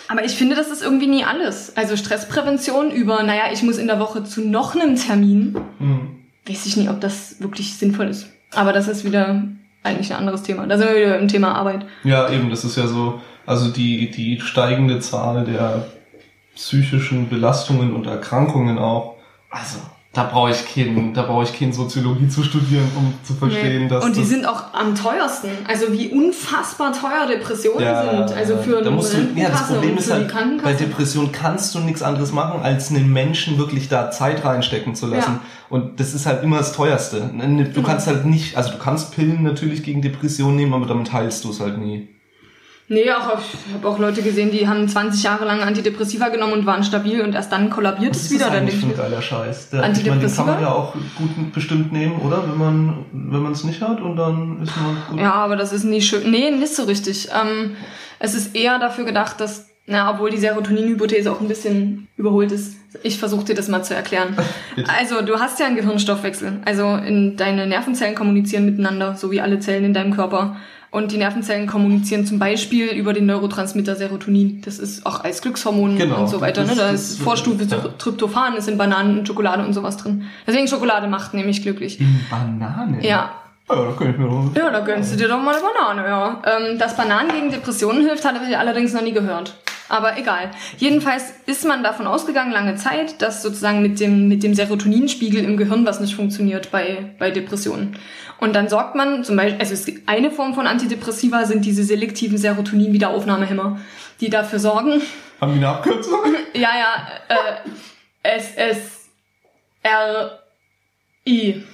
Aber ich finde, das ist irgendwie nie alles. Also Stressprävention über, naja, ich muss in der Woche zu noch einem Termin, Hm. weiß ich nie, ob das wirklich sinnvoll ist. Aber das ist wieder eigentlich ein anderes Thema. Da sind wir wieder im Thema Arbeit. Ja, eben, das ist ja so, also die, die steigende Zahl der psychischen Belastungen und Erkrankungen auch. Also, da brauche ich keinen, da brauche ich keinen Soziologie zu studieren, um zu verstehen, Nee. dass und die das, sind auch am teuersten. Also wie unfassbar teuer Depressionen ja, sind. Also für da eine musst du, ja, das Problem ist halt, bei. Depression kannst du nichts anderes machen, als einen Menschen wirklich da Zeit reinstecken zu lassen. Ja. Und das ist halt immer das teuerste. Du Genau. kannst halt nicht, also du kannst Pillen natürlich gegen Depression nehmen, aber damit heilst du es halt nie. Nee, auch, ich habe auch Leute gesehen, die haben 20 Jahre lang Antidepressiva genommen und waren stabil und erst dann kollabiert es ist wieder. das Dann eigentlich ein geiler Scheiß? Der, ich meine, den Antidepressiva? kann man ja auch gut bestimmt nehmen, oder? Wenn man wenn man es nicht hat und dann ist man gut. Ja, aber das ist nie schön. Nee, nicht so richtig. Ähm, es ist eher dafür gedacht, dass, na, obwohl die Serotonin-Hypothese auch ein bisschen überholt ist. Ich versuche dir das mal zu erklären. Also, du hast ja einen Gehirnstoffwechsel. Also, in deine Nervenzellen kommunizieren miteinander, so wie alle Zellen in deinem Körper. Und die Nervenzellen kommunizieren zum Beispiel über den Neurotransmitter Serotonin. Das ist auch als Glückshormon Genau. und so weiter. Ne? Das- Da das- ist Vorstufe ja. Tryptophan, ist in Bananen und Schokolade und sowas drin. Deswegen Schokolade macht nämlich glücklich. In Banane? Ja, Ja, da kann ich mir noch. ja, da gönnst du dir doch mal eine Banane, ja. Ähm, dass Bananen gegen Depressionen hilft, hatte ich allerdings noch nie gehört. Aber egal. Jedenfalls ist man davon ausgegangen, lange Zeit, dass sozusagen mit dem, mit dem Serotoninspiegel im Gehirn was nicht funktioniert bei, bei Depressionen. Und dann sorgt man zum Beispiel, also eine Form von Antidepressiva sind diese selektiven Serotonin-Wiederaufnahmehämmer, die dafür sorgen, Haben die eine Abkürzung? ja, ja, SSRI.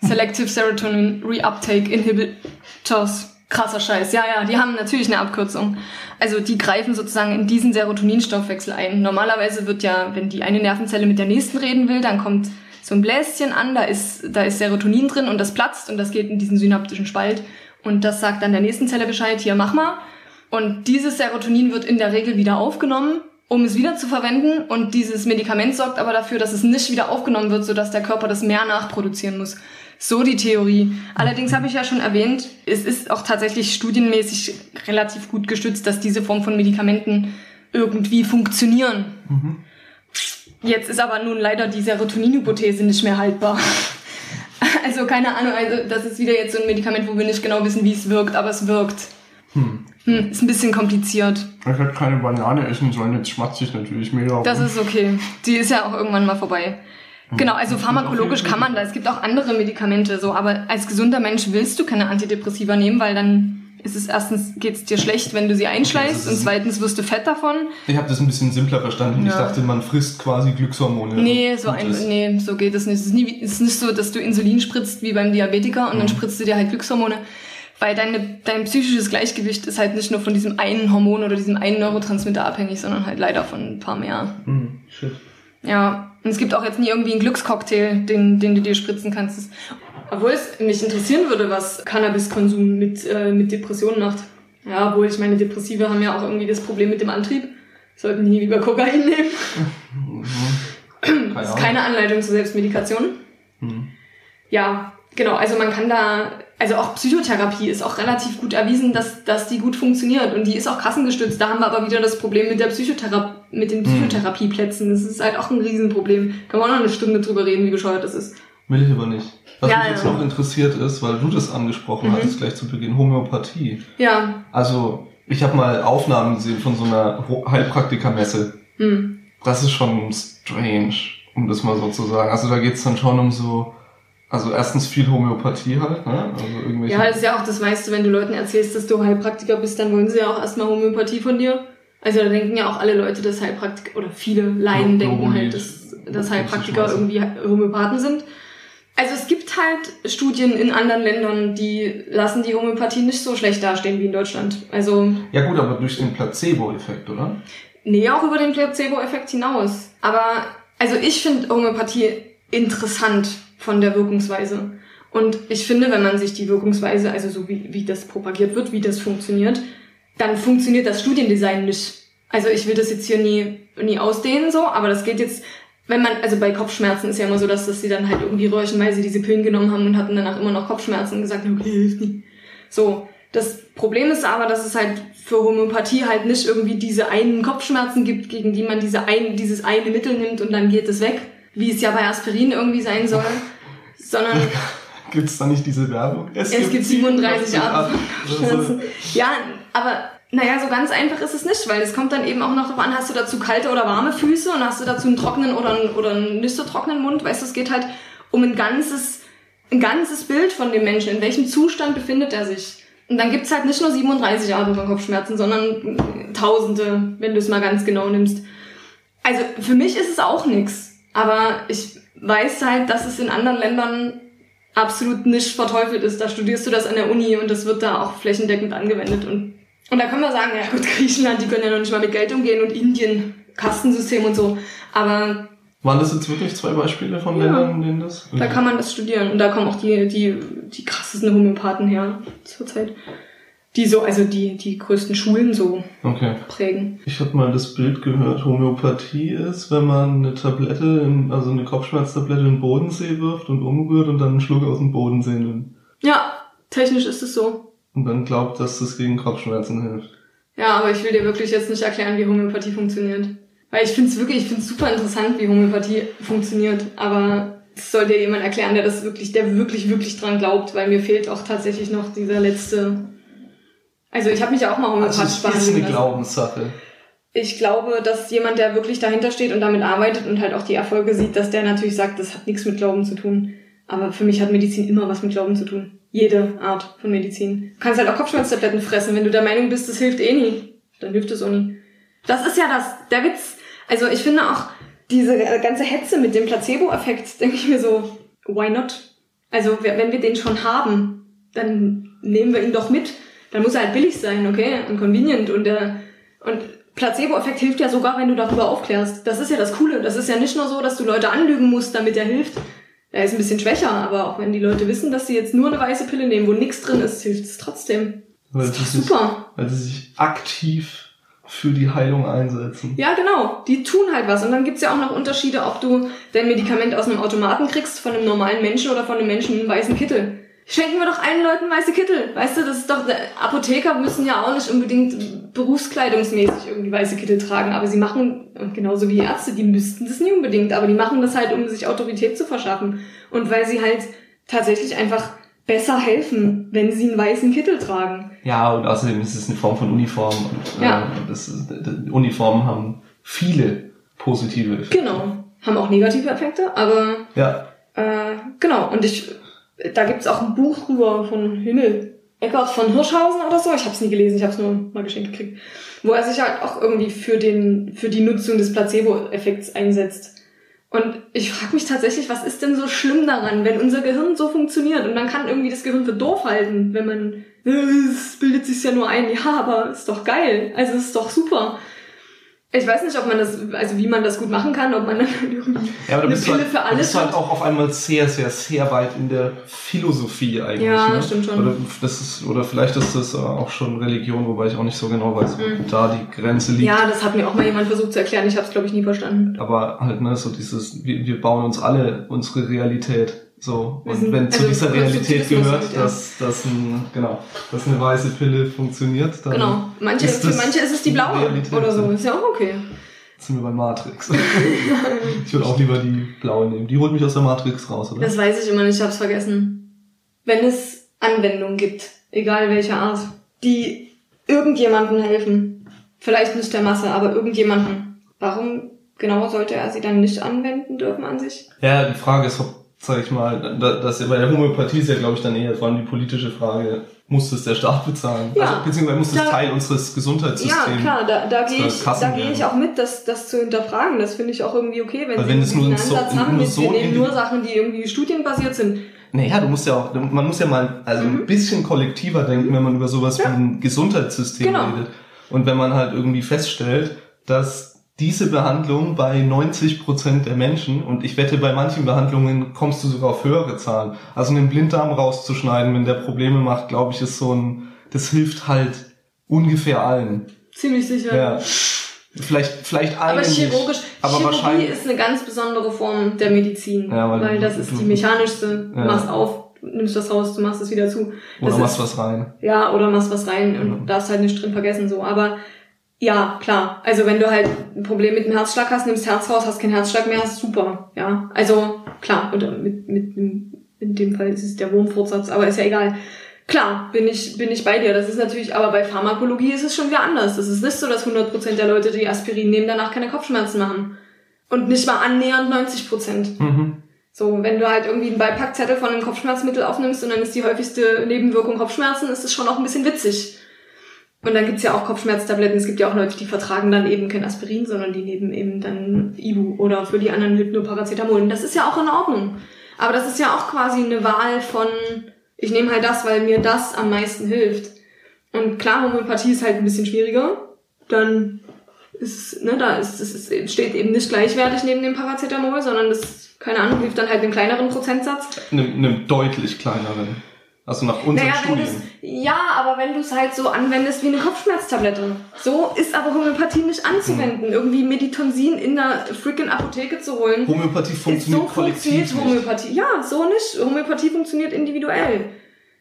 Selective Serotonin Reuptake Inhibitors. Krasser Scheiß. Ja, ja, die haben natürlich eine Abkürzung. Also die greifen sozusagen in diesen Serotoninstoffwechsel ein. Normalerweise wird ja, wenn die eine Nervenzelle mit der nächsten reden will, dann kommt so ein Bläschen an, da ist, da ist Serotonin drin und das platzt und das geht in diesen synaptischen Spalt und das sagt dann der nächsten Zelle Bescheid, hier mach mal. Und dieses Serotonin wird in der Regel wieder aufgenommen, um es wieder zu verwenden und dieses Medikament sorgt aber dafür, dass es nicht wieder aufgenommen wird, sodass der Körper das mehr nachproduzieren muss. So die Theorie. Allerdings habe ich ja schon erwähnt, es ist auch tatsächlich studienmäßig relativ gut gestützt, dass diese Form von Medikamenten irgendwie funktionieren. Mhm. Jetzt ist aber nun leider die Serotonin-Hypothese nicht mehr haltbar. Also keine Ahnung, also das ist wieder jetzt so ein Medikament, wo wir nicht genau wissen, wie es wirkt, aber es wirkt. Hm. Hm, ist ein bisschen kompliziert. Ich hätte keine Banane essen sollen, jetzt schmatzt sich natürlich mehr. Das ist okay. Die ist ja auch irgendwann mal vorbei. Genau, also pharmakologisch kann man da. Es gibt auch andere Medikamente, so, aber als gesunder Mensch willst du keine Antidepressiva nehmen, weil dann ist es erstens geht's dir schlecht, wenn du sie einschleißt okay, und zweitens wirst du fett davon. Ich habe das ein bisschen simpler verstanden. Ja. Ich dachte, man frisst quasi Glückshormone. Nee, so ein, nee, so geht es nicht. Es ist, nie, es ist nicht so, dass du Insulin spritzt wie beim Diabetiker und mhm. dann spritzt du dir halt Glückshormone. Weil deine, dein psychisches Gleichgewicht ist halt nicht nur von diesem einen Hormon oder diesem einen Neurotransmitter abhängig, sondern halt leider von ein paar mehr. Mhm, shit. Ja, und es gibt auch jetzt nie irgendwie einen Glückscocktail, den, den du dir spritzen kannst. Obwohl es mich interessieren würde, was Cannabiskonsum mit, äh, mit Depressionen macht. Ja, obwohl ich meine, Depressive haben ja auch irgendwie das Problem mit dem Antrieb. Sollten die nie lieber Kokain nehmen. Mhm. das ist keine Anleitung zur Selbstmedikation. Mhm. Ja, genau, also man kann da, also auch Psychotherapie ist auch relativ gut erwiesen, dass, dass die gut funktioniert und die ist auch kassengestützt. Da haben wir aber wieder das Problem mit der Psychotherapie, mit den mhm. Psychotherapieplätzen. Das ist halt auch ein Riesenproblem. Kann man auch noch eine Stunde drüber reden, wie bescheuert das ist. Will ich aber nicht. Was ja, mich jetzt ja. noch interessiert ist, weil du das angesprochen mhm. hattest gleich zu Beginn, Homöopathie. Ja. Also, ich habe mal Aufnahmen gesehen von so einer Heilpraktikermesse. Mhm. Das ist schon strange, um das mal so zu sagen. Also da geht's dann schon um so, also erstens viel Homöopathie halt, ne? Also irgendwelche ja, das ist ja auch, das weißt du, wenn du Leuten erzählst, dass du Heilpraktiker bist, dann wollen sie ja auch erstmal Homöopathie von dir. Also da denken ja auch alle Leute, dass Heilpraktiker, oder viele Laien ja, denken halt, dass, dass Heilpraktiker irgendwie Homöopathen sind. Also es gibt halt Studien in anderen Ländern, die lassen die Homöopathie nicht so schlecht dastehen wie in Deutschland. Also ja gut, aber durch den Placebo-Effekt, oder? Nee, auch über den Placebo-Effekt hinaus. Aber also ich finde Homöopathie interessant von der Wirkungsweise. Und ich finde, wenn man sich die Wirkungsweise, also so wie, wie das propagiert wird, wie das funktioniert, dann funktioniert das Studiendesign nicht. Also ich will das jetzt hier nie, nie ausdehnen so, aber das geht jetzt wenn man, also bei Kopfschmerzen ist ja immer so, dass, dass sie dann halt irgendwie räuschen, weil sie diese Pillen genommen haben und hatten danach immer noch Kopfschmerzen und gesagt, okay, hilft nicht. So. Das Problem ist aber, dass es halt für Homöopathie halt nicht irgendwie diese einen Kopfschmerzen gibt, gegen die man diese ein, dieses eine Mittel nimmt und dann geht es weg, wie es ja bei Aspirin irgendwie sein soll, sondern Gibt's da nicht diese Werbung? Es, es gibt, gibt 37 Arten von Kopfschmerzen. Ja, aber naja, so ganz einfach ist es nicht, weil es kommt dann eben auch noch darauf an, hast du dazu kalte oder warme Füße und hast du dazu einen trockenen oder einen, oder einen nicht so trockenen Mund. Weißt du, es geht halt um ein ganzes, ein ganzes Bild von dem Menschen. In welchem Zustand befindet er sich? Und dann gibt's halt nicht nur 37 Arten von Kopfschmerzen, sondern Tausende, wenn du es mal ganz genau nimmst. Also für mich ist es auch nix. Aber ich weiß halt, dass es in anderen Ländern absolut nicht verteufelt ist. Da studierst du das an der Uni und das wird da auch flächendeckend angewendet. Und und da können wir sagen, ja gut, Griechenland, die können ja noch nicht mal mit Geld umgehen und Indien, Kastensystem und so. Aber waren das jetzt wirklich zwei Beispiele von Ländern, in denen das? Da kann man das studieren. Und da kommen auch die, die, die krassesten Homöopathen her zurzeit. Die so, also die, die größten Schulen so okay. prägen. Ich habe mal das Bild gehört, Homöopathie ist, wenn man eine Tablette, in, also eine Kopfschmerztablette in den Bodensee wirft und umrührt und dann einen Schluck aus dem Bodensee nimmt. Ja, technisch ist es so und dann glaubt, dass das gegen Kopfschmerzen hilft. Ja, aber ich will dir wirklich jetzt nicht erklären, wie Homöopathie funktioniert. Weil ich finde es wirklich, ich finde es super interessant, wie Homöopathie funktioniert, aber es soll dir jemand erklären, der das wirklich, der wirklich, wirklich dran glaubt, weil mir fehlt auch tatsächlich noch dieser letzte. Also ich habe mich ja auch mal homöopathisch also behandelt. Das ist eine Glaubenssache. Ich glaube, dass jemand, der wirklich dahinter steht und damit arbeitet und halt auch die Erfolge sieht, dass der natürlich sagt, das hat nichts mit Glauben zu tun. Aber für mich hat Medizin immer was mit Glauben zu tun. Jede Art von Medizin. Du kannst halt auch Kopfschmerztabletten fressen. Wenn du der Meinung bist, das hilft eh nie, dann hilft es auch nie. Das ist ja das, der Witz. Also ich finde auch, diese ganze Hetze mit dem Placebo-Effekt, denke ich mir so, why not? Also wenn wir den schon haben, dann nehmen wir ihn doch mit. Dann muss er halt billig sein, okay? Und convenient. Und, der, und Placebo-Effekt hilft ja sogar, wenn du darüber aufklärst. Das ist ja das Coole. Das ist ja nicht nur so, dass du Leute anlügen musst, damit er hilft. Er ist ein bisschen schwächer, aber auch wenn die Leute wissen, dass sie jetzt nur eine weiße Pille nehmen, wo nichts drin ist, hilft es trotzdem. Weil Das ist super. Sich, weil sie sich aktiv für die Heilung einsetzen. Ja, genau. Die tun halt was. Und dann gibt's ja auch noch Unterschiede, ob du dein Medikament aus einem Automaten kriegst, von einem normalen Menschen oder von einem Menschen in einem weißen Kittel. Schenken wir doch allen Leuten weiße Kittel. Weißt du, das ist doch, Apotheker müssen ja auch nicht unbedingt berufskleidungsmäßig irgendwie weiße Kittel tragen, aber sie machen, genauso wie Ärzte, die müssten das nie unbedingt, aber die machen das halt, um sich Autorität zu verschaffen. Und weil sie halt tatsächlich einfach besser helfen, wenn sie einen weißen Kittel tragen. Ja, und außerdem ist es eine Form von Uniform. Und, Ja. äh, das ist, Uniformen haben viele positive Effekte. Genau. Haben auch negative Effekte, aber Ja, Äh, genau, und ich, da gibt's auch ein Buch drüber von Himmel. Eckart von Hirschhausen oder so. Ich habe es nie gelesen, ich habe es nur mal geschenkt gekriegt. Wo er sich halt auch irgendwie für den, für die Nutzung des Placebo-Effekts einsetzt. Und ich frage mich tatsächlich, was ist denn so schlimm daran, wenn unser Gehirn so funktioniert und man kann irgendwie das Gehirn für doof halten, wenn man, äh, es bildet sich ja nur ein, ja, aber ist doch geil, also ist doch super. Ich weiß nicht, ob man das, also wie man das gut machen kann, ob man dann irgendwie ja eine bist, du Pille halt, für alles bist du halt hat. auch auf einmal sehr, sehr, sehr weit in der Philosophie eigentlich. Ja, ne? stimmt schon. Oder, das ist, oder vielleicht ist das äh, auch schon Religion, wobei ich auch nicht so genau weiß, wo Mhm. da die Grenze liegt. Ja, das hat mir auch mal jemand versucht zu erklären. Ich habe es, glaube ich, nie verstanden. Aber halt, ne, so dieses, wir, wir bauen uns alle unsere Realität. So. Und sind- wenn zu also dieser Realität gehört, dass, dass ein, genau, dass eine weiße Pille funktioniert, dann Genau. Manche, ist für manche ist es die blaue Realität. oder so. Ist ja auch okay. sind wir bei Matrix. ich würde auch lieber die blaue nehmen. Die holt mich aus der Matrix raus, oder? Das weiß ich immer nicht, ich hab's vergessen. Wenn es Anwendungen gibt, egal welcher Art, die irgendjemandem helfen, vielleicht nicht der Masse, aber irgendjemandem, warum genau sollte er sie dann nicht anwenden dürfen an sich? Ja, die Frage ist, ob, sag ich mal, da- dass bei der Homöopathie ist ja, glaube ich, dann eher vor allem die politische Frage, muss das der Staat bezahlen? Ja, also, beziehungsweise muss das da- Teil unseres Gesundheitssystems Ja, klar, da, da Das gehe ich, da gehe werden. ich auch mit, das, das zu hinterfragen. Das finde ich auch irgendwie okay, wenn Weil sie wenn es nur diesen ein so- Ansatz haben, nur so wir nehmen nur Sachen, die irgendwie studienbasiert sind. Naja, du musst ja auch, man muss ja mal also ein bisschen kollektiver denken, wenn man über sowas Mhm. Ja. wie ein Gesundheitssystem Genau. redet. Und wenn man halt irgendwie feststellt, dass diese Behandlung bei 90 Prozent der Menschen, und ich wette, bei manchen Behandlungen kommst du sogar auf höhere Zahlen. Also einen Blinddarm rauszuschneiden, wenn der Probleme macht, glaube ich, ist so ein, das hilft halt ungefähr allen. Ziemlich sicher. Ja. Vielleicht, vielleicht allen Aber nicht, chirurgisch, aber Chirurgie wahrscheinlich, ist eine ganz besondere Form der Medizin, Ja, weil weil das ist die mechanischste. Ja. machst auf, nimmst das raus, du machst es wieder zu. oder Das machst ist, was rein. Ja, oder machst was rein und Ja. darfst halt nicht drin vergessen so. Aber ja, klar. Also wenn du halt ein Problem mit dem Herzschlag hast, nimmst Herz raus, hast keinen Herzschlag mehr, ist super. Ja, also klar. Oder mit, mit, in dem Fall ist es der Wurmfortsatz, aber ist ja egal. Klar, bin ich, bin ich bei dir. Das ist natürlich, aber bei Pharmakologie ist es schon wieder anders. Das ist nicht so, dass 100% der Leute, die Aspirin nehmen, danach keine Kopfschmerzen machen. Und nicht mal annähernd 90%. Mhm. So, wenn du halt irgendwie einen Beipackzettel von einem Kopfschmerzmittel aufnimmst und dann ist die häufigste Nebenwirkung Kopfschmerzen, ist das schon auch ein bisschen witzig. Und dann gibt's ja auch Kopfschmerztabletten. Es gibt ja auch Leute, die vertragen dann eben kein Aspirin, sondern die nehmen eben dann Ibu oder für die anderen halt nur Paracetamol. Und das ist ja auch in Ordnung. Aber das ist ja auch quasi eine Wahl von, ich nehme halt das, weil mir das am meisten hilft. Und klar, Homöopathie ist halt ein bisschen schwieriger. Dann ist, ne, da ist, es steht eben nicht gleichwertig neben dem Paracetamol, sondern das, keine Ahnung, hilft dann halt einen kleineren Prozentsatz. Einem, einem deutlich kleineren. Also nach unseren Naja, Studien. ja, aber wenn du es halt so anwendest wie eine Kopfschmerztablette. So ist aber Homöopathie nicht anzuwenden. Irgendwie Meditonsin in der freaking Apotheke zu holen. Homöopathie funktioniert so funktioniert nicht. Homöopathie. Ja, so nicht. Homöopathie funktioniert individuell.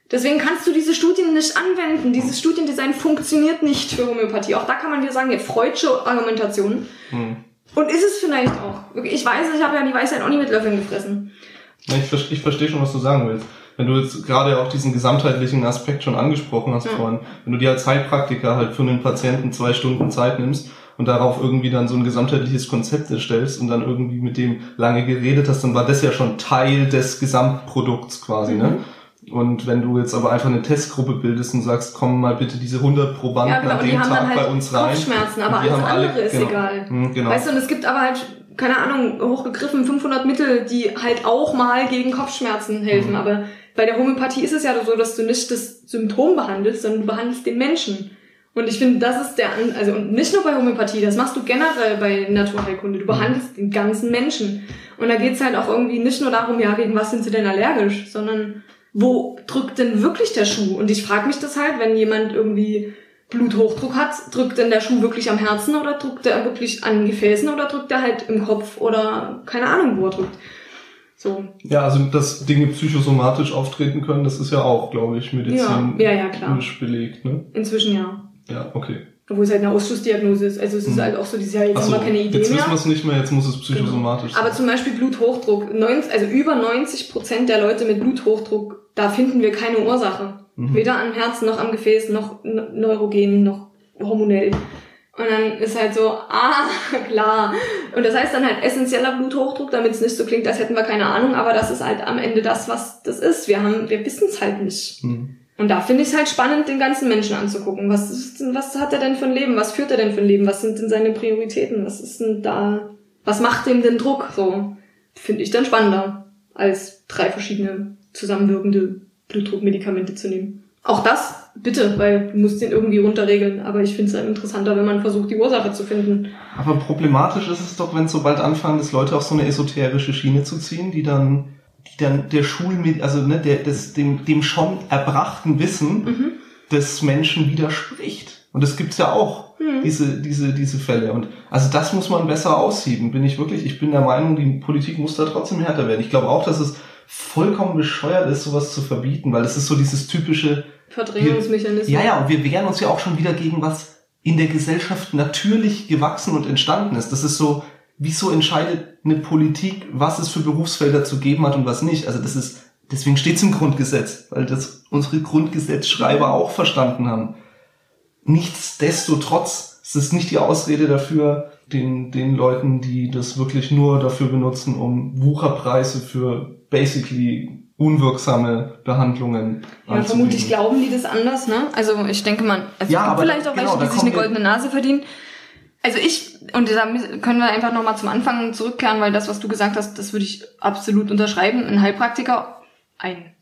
Deswegen kannst du diese Studien nicht anwenden. Dieses Studiendesign funktioniert nicht für Homöopathie. Auch da kann man wieder sagen, ja, freudsche Argumentation. Hm. Und ist es vielleicht auch. Ich weiß, ich habe ja die Weisheit auch nie mit Löffeln gefressen. Ich, ich verstehe schon, was du sagen willst. Wenn du jetzt gerade auch diesen gesamtheitlichen Aspekt schon angesprochen hast Ja. vorhin, wenn du dir als Heilpraktiker halt für einen Patienten zwei Stunden Zeit nimmst und darauf irgendwie dann so ein gesamtheitliches Konzept erstellst und dann irgendwie mit dem lange geredet hast, dann war das ja schon Teil des Gesamtprodukts quasi, Mhm. ne? Und wenn du jetzt aber einfach eine Testgruppe bildest und sagst, komm mal bitte diese 100 Probanden Ja, genau. an dem Tag dann bei halt uns rein. Kopfschmerzen, aber alles haben alle- andere ist genau. egal. Mhm, genau. Weißt du, und es gibt aber halt keine Ahnung, hochgegriffen 500 Mittel, die halt auch mal gegen Kopfschmerzen helfen. Mhm. Aber bei der Homöopathie ist es ja so, dass du nicht das Symptom behandelst, sondern du behandelst den Menschen. Und ich finde, das ist der, also und nicht nur bei Homöopathie, das machst du generell bei Naturheilkunde. Du Mhm. behandelst den ganzen Menschen. Und da geht's halt auch irgendwie nicht nur darum, ja, gegen was sind sie denn allergisch, sondern wo drückt denn wirklich der Schuh? Und ich frage mich das halt, wenn jemand irgendwie Bluthochdruck hat, drückt denn der Schuh wirklich am Herzen oder drückt er wirklich an Gefäßen oder drückt er halt im Kopf oder keine Ahnung, wo er drückt. So. Ja, also dass Dinge psychosomatisch auftreten können, das ist ja auch, glaube ich, medizinisch ja, ja, belegt, ne? Inzwischen ja. Ja, okay. Obwohl es halt eine Ausschussdiagnose ist. Also es ist Hm. halt auch so, dieses Jahr, jetzt Achso, haben wir keine Idee jetzt mehr. wissen wir es nicht mehr, jetzt muss es psychosomatisch Aber sein. zum Beispiel Bluthochdruck. 90, also über 90 Prozent der Leute mit Bluthochdruck, da finden wir keine Ursache. Mhm. Weder am Herzen noch am Gefäß, noch neurogen, noch hormonell. Und dann ist halt so, ah, klar. Und das heißt dann halt essentieller Bluthochdruck, damit es nicht so klingt, als hätten wir keine Ahnung, aber das ist halt am Ende das, was das ist. Wir haben, wir wissen es halt nicht. Hm. Und da finde ich es halt spannend, den ganzen Menschen anzugucken. Was, ist denn, was hat er denn für ein Leben? Was führt er denn für ein Leben? Was sind denn seine Prioritäten? Was ist denn da, was macht dem den Druck? So, finde ich dann spannender, als drei verschiedene zusammenwirkende Blutdruckmedikamente zu nehmen. Auch das, bitte, weil du musst den irgendwie runterregeln. Aber ich finde es dann interessanter, wenn man versucht, die Ursache zu finden. Aber problematisch ist es doch, wenn sobald anfangen, dass Leute auf so eine esoterische Schiene zu ziehen, die dann, die dann der Schulmedi also ne, der, des, dem, dem schon erbrachten Wissen Mhm. des Menschen widerspricht. Und das gibt's ja auch, Mhm. diese, diese, diese Fälle. Und also das muss man besser aussieben, bin ich wirklich. Ich bin der Meinung, die Politik muss da trotzdem härter werden. Ich glaube auch, dass es vollkommen bescheuert ist, sowas zu verbieten, weil es ist so dieses typische, Verdrängungsmechanismus. ja, ja, und wir wehren uns ja auch schon wieder gegen was in der Gesellschaft natürlich gewachsen und entstanden ist. Das ist so, wieso entscheidet eine Politik, was es für Berufsfelder zu geben hat und was nicht? Also das ist, deswegen steht es im Grundgesetz, weil das unsere Grundgesetzschreiber auch verstanden haben. Nichtsdestotrotz es ist nicht die Ausrede dafür, den, den Leuten, die das wirklich nur dafür benutzen, um Wucherpreise für basically unwirksame Behandlungen Ja, vermutlich glauben die das anders, ne? Also ich denke mal, also Ja, vielleicht auch genau, welche, die sich eine goldene Nase verdienen. Also ich, und da können wir einfach nochmal zum Anfang zurückkehren, weil das, was du gesagt hast, das würde ich absolut unterschreiben. Ein Heilpraktiker, ein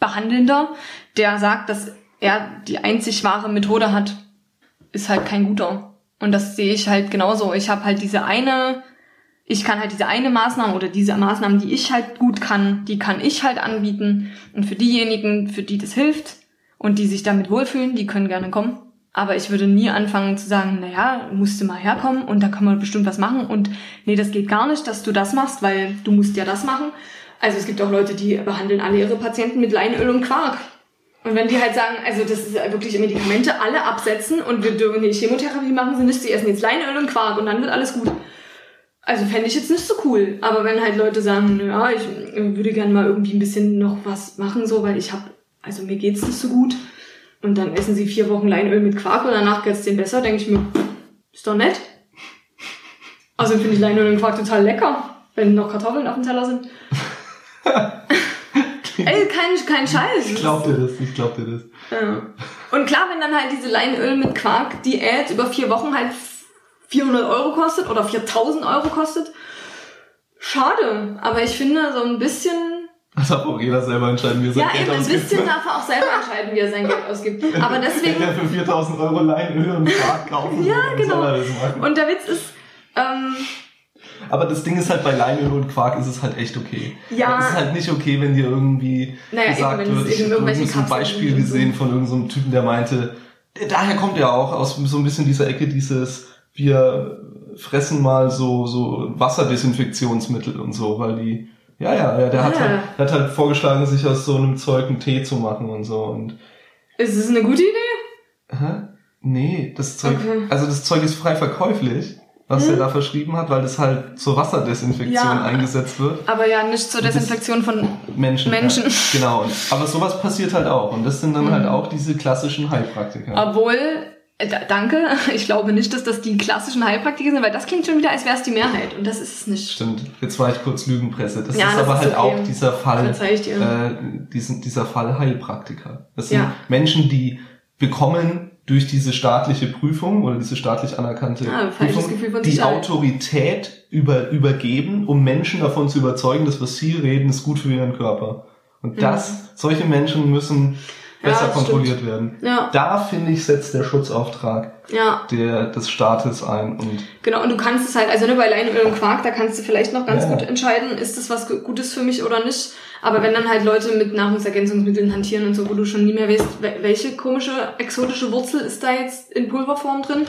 Behandelnder, der sagt, dass er die einzig wahre Methode hat, ist halt kein guter. Und das sehe ich halt genauso. Ich habe halt diese eine, ich kann halt diese eine Maßnahme oder diese Maßnahmen, die ich halt gut kann, die kann ich halt anbieten. Und für diejenigen, für die das hilft und die sich damit wohlfühlen, die können gerne kommen. Aber ich würde nie anfangen zu sagen, naja, musst du mal herkommen und da kann man bestimmt was machen. Und nee, das geht gar nicht, dass du das machst, weil du musst ja das machen. Also es gibt auch Leute, die behandeln alle ihre Patienten mit Leinöl und Quark. Und wenn die halt sagen, also das ist wirklich Medikamente, alle absetzen und wir dürfen die Chemotherapie machen sie nicht, sie essen jetzt Leinöl und Quark und dann wird alles gut. Also fände ich jetzt nicht so cool. Aber wenn halt Leute sagen, ja, ich würde gerne mal irgendwie ein bisschen noch was machen, so, weil ich habe, also mir geht's nicht so gut. Und dann essen sie vier Wochen Leinöl mit Quark und danach geht's denen besser, denke ich mir, ist doch nett. Also finde ich Leinöl und Quark total lecker, wenn noch Kartoffeln auf dem Teller sind. Ey, kein, kein Scheiß. Ich glaub dir das, ich glaub dir das. Ja. Und klar, wenn dann halt diese Leinöl mit Quark Diät über vier Wochen halt 400 Euro kostet oder 4000 Euro kostet, schade. Aber ich finde so ein bisschen, Das darf auch jeder selber entscheiden, wie er sein ja Geld eben ein ausgibt. bisschen darf er auch selber entscheiden, wie er sein Geld ausgibt. Aber deswegen, Wenn er für 4000 Euro Leinöl und Quark kaufen Ja, genau. und der Witz ist, ähm, Aber das Ding ist halt, bei Leinöl und Quark ist es halt echt okay. Ja. Es ist halt nicht okay, wenn dir irgendwie Naja, gesagt eben, wird, ich habe so ein Beispiel gesehen so. von irgendeinem Typen, der meinte, daher kommt er auch aus so ein bisschen dieser Ecke dieses, wir fressen mal so, so Wasserdesinfektionsmittel und so, weil die, ja, ja, ja der, hat Ah. halt, der hat halt vorgeschlagen, sich aus so einem Zeug einen Tee zu machen und so und ist es eine gute Idee? Hä? Nee, das Zeug, Okay. also das Zeug ist frei verkäuflich, was Hm. er da verschrieben hat, weil das halt zur Wasserdesinfektion Ja. eingesetzt wird. Aber ja, nicht zur Das- Desinfektion von Menschen. Menschen. Ja, genau. Aber sowas passiert halt auch. Und das sind dann Mhm. halt auch diese klassischen Heilpraktiker. Obwohl, danke, ich glaube nicht, dass das die klassischen Heilpraktiker sind, weil das klingt schon wieder, als wäre es die Mehrheit. Und das ist es nicht. Stimmt. Jetzt war ich kurz Lügenpresse. Das Ja, ist das aber ist halt okay. auch dieser Fall, äh, diesen, dieser Fall Heilpraktiker. Das sind Ja. Menschen, die bekommen durch diese staatliche Prüfung oder diese staatlich anerkannte Ah, Prüfung die. Autorität über, übergeben, um Menschen davon zu überzeugen, dass was sie reden, ist gut für ihren Körper. Und das, solche Menschen müssen besser das kontrolliert stimmt. werden. Ja. Da, finde ich, setzt der Schutzauftrag Ja, der, des Staates ein. Und genau. Und du kannst es halt, also ne, bei Leinöl und Quark, da kannst du vielleicht noch ganz Ja. gut entscheiden, ist das was Gu- Gutes für mich oder nicht. Aber wenn dann halt Leute mit Nahrungsergänzungsmitteln hantieren und so, wo du schon nie mehr weißt, wel- welche komische, exotische Wurzel ist da jetzt in Pulverform drin,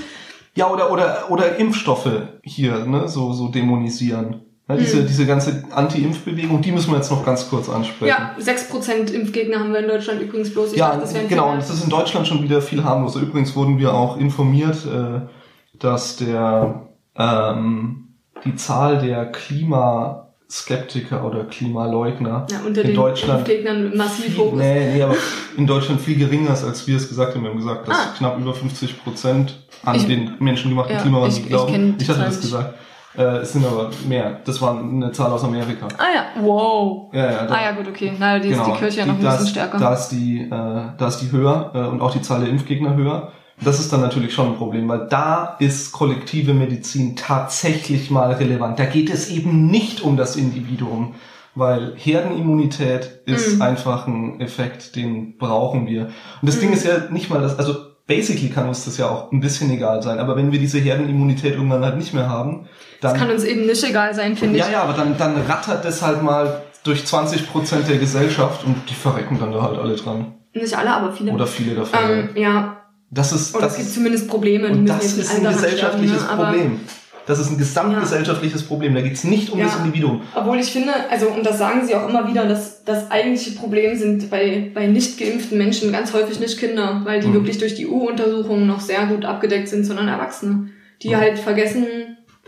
Ja, oder, oder, oder Impfstoffe hier, ne, so, so dämonisieren. Ja, diese, Hm. diese ganze Anti-Impf-Bewegung, die müssen wir jetzt noch ganz kurz ansprechen. Ja, 6% Impfgegner haben wir in Deutschland übrigens bloß. Ich ja dachte, das genau, und das ist in Deutschland schon wieder viel harmloser. Übrigens wurden wir auch informiert, äh, dass der, ähm, die Zahl der Klimaskeptiker oder Klimaleugner ja, unter in den Deutschland Impfgegnern massiv hoch ist. nee, nee, aber in Deutschland viel geringer ist, als wir es gesagt haben. Wir haben gesagt, dass Ah. knapp über 50 Prozent an Ich- den menschengemachten ja, Klimawandel ich- ich glauben. kenn die hatte das gesagt. Äh, es sind aber mehr. Das war eine Zahl aus Amerika. Ah ja, wow. Ja, ja, da- Ah ja, gut, okay. Na, die ist die Kirche ja noch ein da bisschen stärker. Da ist die, äh, da ist die höher äh, und auch die Zahl der Impfgegner höher. Das ist dann natürlich schon ein Problem, weil da ist kollektive Medizin tatsächlich mal relevant. Da geht es eben nicht um das Individuum, weil Herdenimmunität ist Mhm. einfach ein Effekt, den brauchen wir. Und das Mhm. Ding ist ja nicht mal das, also basically kann uns das ja auch ein bisschen egal sein, aber wenn wir diese Herdenimmunität irgendwann halt nicht mehr haben, dann Das kann uns eben nicht egal sein, finde ich. ja, ja, aber dann, dann rattert das halt mal durch 20 Prozent der Gesellschaft und die verrecken dann da halt alle dran. Nicht alle, aber viele. Oder viele davon. ähm, ja, das ist, oder das es gibt zumindest Probleme. und das ist ein gesellschaftliches sterben, ne? Problem. Das ist ein gesamtgesellschaftliches Problem. Da geht's nicht um Ja. das Individuum. Obwohl ich finde, also und das sagen sie auch immer wieder, dass das eigentliche Problem sind bei, bei nicht geimpften Menschen ganz häufig nicht Kinder, weil die Mhm. wirklich durch die EU-Untersuchungen noch sehr gut abgedeckt sind, sondern Erwachsene, die Mhm. halt vergessen,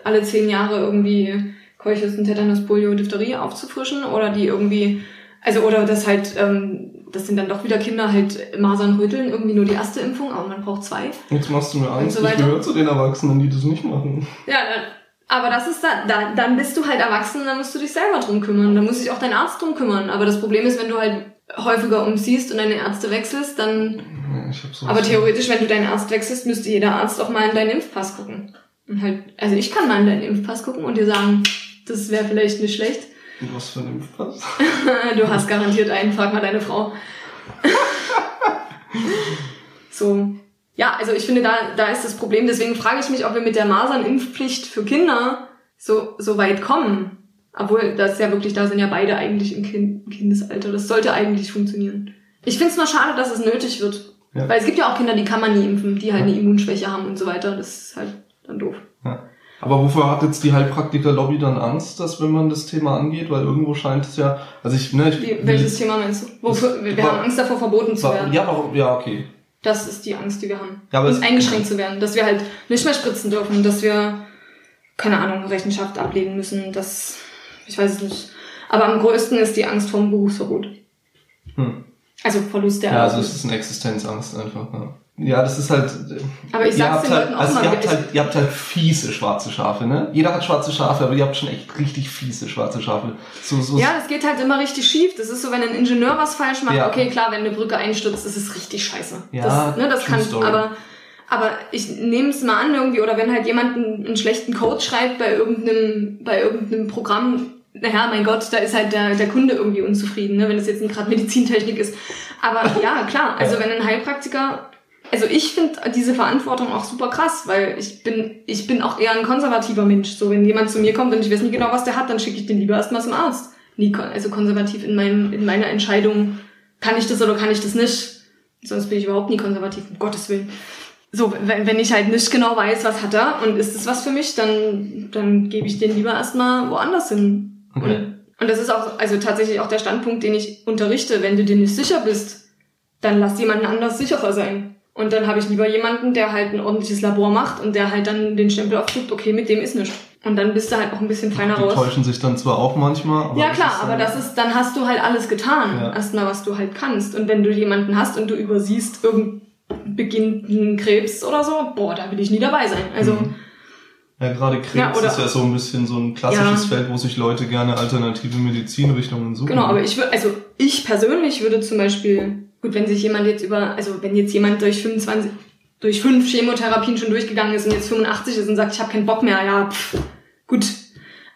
alle zehn Jahre irgendwie Keuchhusten, Tetanus, Polio, Diphtherie aufzufrischen oder die irgendwie, also oder das halt, ähm, das sind dann doch wieder Kinder halt Masern, Röteln, irgendwie nur die erste Impfung, aber man braucht zwei. Jetzt machst du mir Angst. so ich gehöre zu den Erwachsenen, die das nicht machen. Ja, dann, aber das ist da, da, dann bist du halt erwachsen, dann musst du dich selber drum kümmern. Dann muss sich auch dein Arzt drum kümmern. Aber das Problem ist, wenn du halt häufiger umziehst und deine Ärzte wechselst, dann. Ja, Ich hab sowas- Aber theoretisch, wenn du deinen Arzt wechselst, müsste jeder Arzt auch mal in deinen Impfpass gucken. Und halt, also ich kann mal in deinen Impfpass gucken und dir sagen, das wäre vielleicht nicht schlecht. Was für ein Impfpass? Du hast garantiert einen, frag mal deine Frau. so. Ja, also ich finde, da, da ist das Problem. Deswegen frage ich mich, ob wir mit der Masernimpfpflicht für Kinder so, so weit kommen. Obwohl, das ist ja wirklich, da sind ja beide eigentlich im kind, Kindesalter. Das sollte eigentlich funktionieren. Ich finde es nur schade, dass es nötig wird. Ja. Weil es gibt ja auch Kinder, die kann man nie impfen, die halt eine Immunschwäche haben und so weiter. Das ist halt dann doof. Aber wofür hat jetzt die Heilpraktiker-Lobby dann Angst, dass wenn man das Thema angeht? Weil irgendwo scheint es ja, also ich, ne, ich Wie, welches Thema meinst du? Wofür, wir, wir Wa- haben Angst davor, verboten zu Wa- werden. Ja, warum? Ja, okay. Das ist die Angst, die wir haben. Ja, aber eingeschränkt zu werden. Dass wir halt nicht mehr spritzen dürfen, dass wir, keine Ahnung, Rechenschaft ablegen müssen, dass, ich weiß es nicht. Aber am größten ist die Angst vom Berufsverbot. Hm. Also Verlust der Ja, also es ist eine Existenzangst einfach. Ja, ja das ist halt. Aber ich sag's den halt, Leuten auch also mal, ihr habt halt, ihr habt halt fiese schwarze Schafe, ne? Jeder hat schwarze Schafe, aber ihr habt schon echt richtig fiese schwarze Schafe. So, so, Ja, das geht halt immer richtig schief. Das ist so, wenn ein Ingenieur was falsch macht, Ja. okay, klar, wenn eine Brücke einstürzt, ist es richtig scheiße. Ja, das, ne, das kann, story. aber, aber ich nehme es mal an irgendwie, oder wenn halt jemand einen, einen schlechten Code schreibt bei irgendeinem, bei irgendeinem Programm, naja, mein Gott, da ist halt der, der Kunde irgendwie unzufrieden, ne, wenn es jetzt gerade Medizintechnik ist. Aber ja, klar, also wenn ein Heilpraktiker, also ich finde diese Verantwortung auch super krass, weil ich bin, ich bin auch eher ein konservativer Mensch. So, wenn jemand zu mir kommt und ich weiß nicht genau, was der hat, dann schicke ich den lieber erstmal zum Arzt. Nie, also konservativ in meinem, in meiner Entscheidung, kann ich das oder kann ich das nicht? Sonst bin ich überhaupt nie konservativ, um Gottes Willen. So, wenn, wenn ich halt nicht genau weiß, was hat er und ist das was für mich, dann, dann gebe ich den lieber erstmal woanders hin. Okay. Und, und das ist auch, also tatsächlich auch der Standpunkt, den ich unterrichte. Wenn du dir nicht sicher bist, dann lass jemanden anders sicherer sein. Und dann habe ich lieber jemanden, der halt ein ordentliches Labor macht und der halt dann den Stempel aufdrückt, okay, mit dem ist nichts. Und dann bist du halt auch ein bisschen feiner die raus. täuschen sich dann zwar auch manchmal, aber. Ja das klar, ist, aber äh, das ist, dann hast du halt alles getan. Ja. Erstmal, was du halt kannst. Und wenn du jemanden hast und du übersiehst irgendeinen beginnenden Krebs oder so, boah, da will ich nie dabei sein. Also, Mhm. Ja, gerade Krebs Ja, oder- ist ja so ein bisschen so ein klassisches Ja. Feld, wo sich Leute gerne alternative Medizinrichtungen suchen. genau, aber ich würde, also ich persönlich würde zum Beispiel, gut, wenn sich jemand jetzt über, also wenn jetzt jemand durch 25, durch fünf Chemotherapien schon durchgegangen ist und jetzt 85 ist und sagt, ich habe keinen Bock mehr, ja, pff, gut.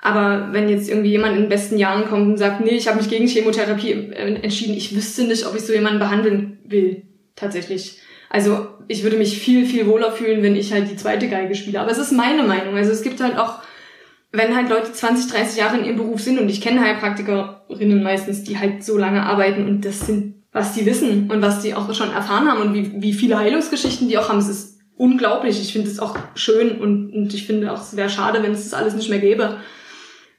Aber wenn jetzt irgendwie jemand in den besten Jahren kommt und sagt, nee, ich habe mich gegen Chemotherapie äh, entschieden, ich wüsste nicht, ob ich so jemanden behandeln will, tatsächlich. Also ich würde mich viel, viel wohler fühlen, wenn ich halt die zweite Geige spiele. Aber es ist meine Meinung. Also es gibt halt auch, wenn halt Leute 20, 30 Jahre in ihrem Beruf sind und ich kenne Heilpraktikerinnen meistens, die halt so lange arbeiten und das sind, was die wissen und was die auch schon erfahren haben und wie, wie viele Heilungsgeschichten die auch haben, es ist unglaublich. Ich finde es auch schön und, und ich finde auch, es wäre schade, wenn es das alles nicht mehr gäbe.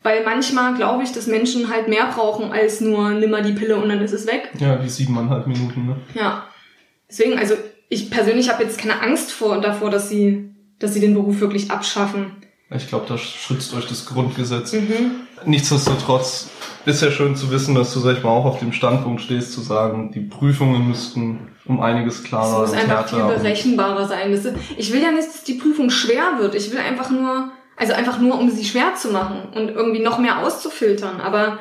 Weil manchmal glaube ich, dass Menschen halt mehr brauchen als nur nimmer die Pille und dann ist es weg. Ja, die siebeneinhalb Minuten, ne? Ja. Deswegen, also ich persönlich habe jetzt keine Angst vor davor, dass sie, dass sie den Beruf wirklich abschaffen. Ich glaube, da schützt euch das Grundgesetz. Mhm. Nichtsdestotrotz ist ja schön zu wissen, dass du, sag ich mal, auch auf dem Standpunkt stehst, zu sagen, die Prüfungen müssten um einiges klarer Es muss einfach viel berechenbarer sein. Ich will ja nicht, dass die Prüfung schwer wird. Ich will einfach nur, also einfach nur, um sie schwer zu machen und irgendwie noch mehr auszufiltern. Aber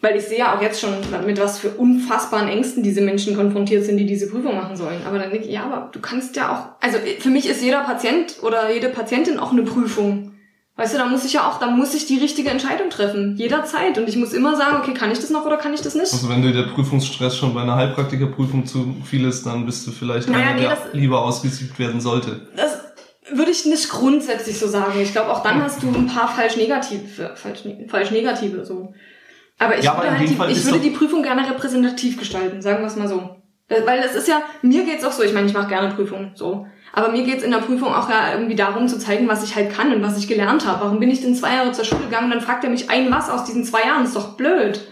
weil ich sehe ja auch jetzt schon, mit was für unfassbaren Ängsten diese Menschen konfrontiert sind, die diese Prüfung machen sollen. Aber dann denke ich, ja, aber du kannst ja auch, also für mich ist jeder Patient oder jede Patientin auch eine Prüfung. Weißt du, da muss ich ja auch, da muss ich die richtige Entscheidung treffen. Jederzeit. Und ich muss immer sagen, okay, kann ich das noch oder kann ich das nicht? Also wenn dir der Prüfungsstress schon bei einer Heilpraktikerprüfung zu viel ist, dann bist du vielleicht naja, einer, nee, der lieber ausgesiebt werden sollte. Das würde ich nicht grundsätzlich so sagen. Ich glaube, auch dann hast du ein paar falsch negative, falsch, falsch negative, so. Aber ich ja, würde, halt die, ich würde die Prüfung gerne repräsentativ gestalten, sagen wir es mal so. Weil es ist ja, mir geht's auch so, ich meine, ich mache gerne Prüfungen, so. Aber mir geht's in der Prüfung auch ja irgendwie darum zu zeigen, was ich halt kann und was ich gelernt habe. Warum bin ich denn zwei Jahre zur Schule gegangen und dann fragt er mich ein was aus diesen zwei Jahren? ist doch blöd.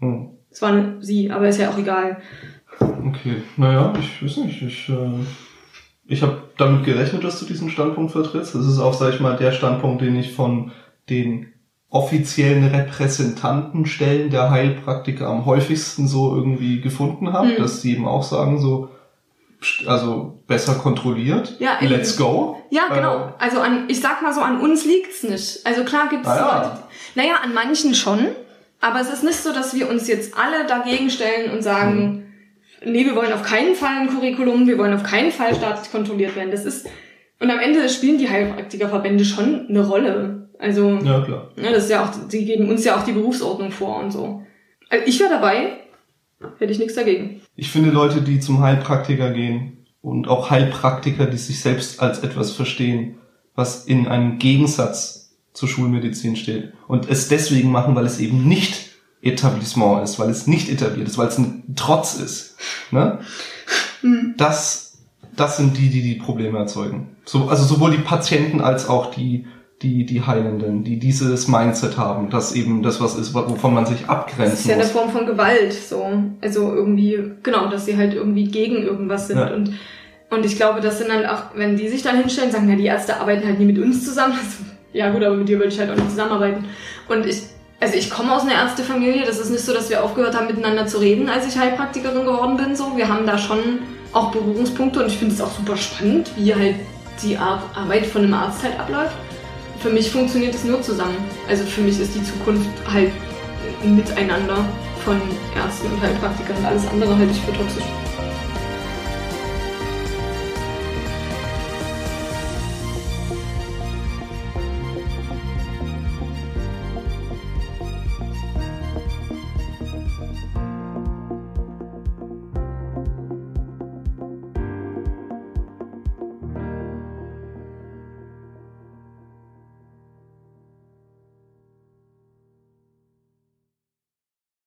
Hm. Das war eine sie, aber ist ja auch egal. Okay, naja, ich weiß nicht, ich, äh, ich habe damit gerechnet, dass du diesen Standpunkt vertrittst. Das ist auch, sag ich mal, der Standpunkt, den ich von den offiziellen Repräsentantenstellen der Heilpraktiker am häufigsten so irgendwie gefunden habe, mhm. dass sie eben auch sagen so, also besser kontrolliert. Ja, Let's go. Ja, genau. Äh, also an, ich sag mal so, an uns liegt's nicht. Also klar gibt's ja. Leute. Naja, an manchen schon. Aber es ist nicht so, dass wir uns jetzt alle dagegen stellen und sagen, hm. nee, wir wollen auf keinen Fall ein Curriculum, wir wollen auf keinen Fall staatlich kontrolliert werden. Das ist, und am Ende spielen die Heilpraktikerverbände schon eine Rolle. Also, ja, klar. Ja, das ist ja auch, die geben uns ja auch die Berufsordnung vor und so. Also ich wäre dabei, hätte ich nichts dagegen. Ich finde Leute, die zum Heilpraktiker gehen und auch Heilpraktiker, die sich selbst als etwas verstehen, was in einem Gegensatz zur Schulmedizin steht und es deswegen machen, weil es eben nicht Etablissement ist, weil es nicht etabliert ist, weil es ein Trotz ist. Ne? Mhm. Das, das sind die, die die Probleme erzeugen. So, also sowohl die Patienten als auch die die, die Heilenden, die dieses Mindset haben, dass eben das was ist, wovon man sich abgrenzen muss. Das ist ja eine Form von Gewalt, so. Also irgendwie, genau, dass sie halt irgendwie gegen irgendwas sind ja. und, und ich glaube, das sind dann auch, wenn die sich dann hinstellen, sagen, ja, die Ärzte arbeiten halt nie mit uns zusammen. Also, ja gut, aber mit dir würde ich halt auch nicht zusammenarbeiten. Und ich, also ich komme aus einer Ärztefamilie, das ist nicht so, dass wir aufgehört haben, miteinander zu reden, als ich Heilpraktikerin geworden bin, so. Wir haben da schon auch Berührungspunkte und ich finde es auch super spannend, wie halt die Arbeit von einem Arzt halt abläuft für mich funktioniert es nur zusammen. Also für mich ist die Zukunft halt miteinander von Ärzten und Heilpraktikern und alles andere halte ich für toxisch.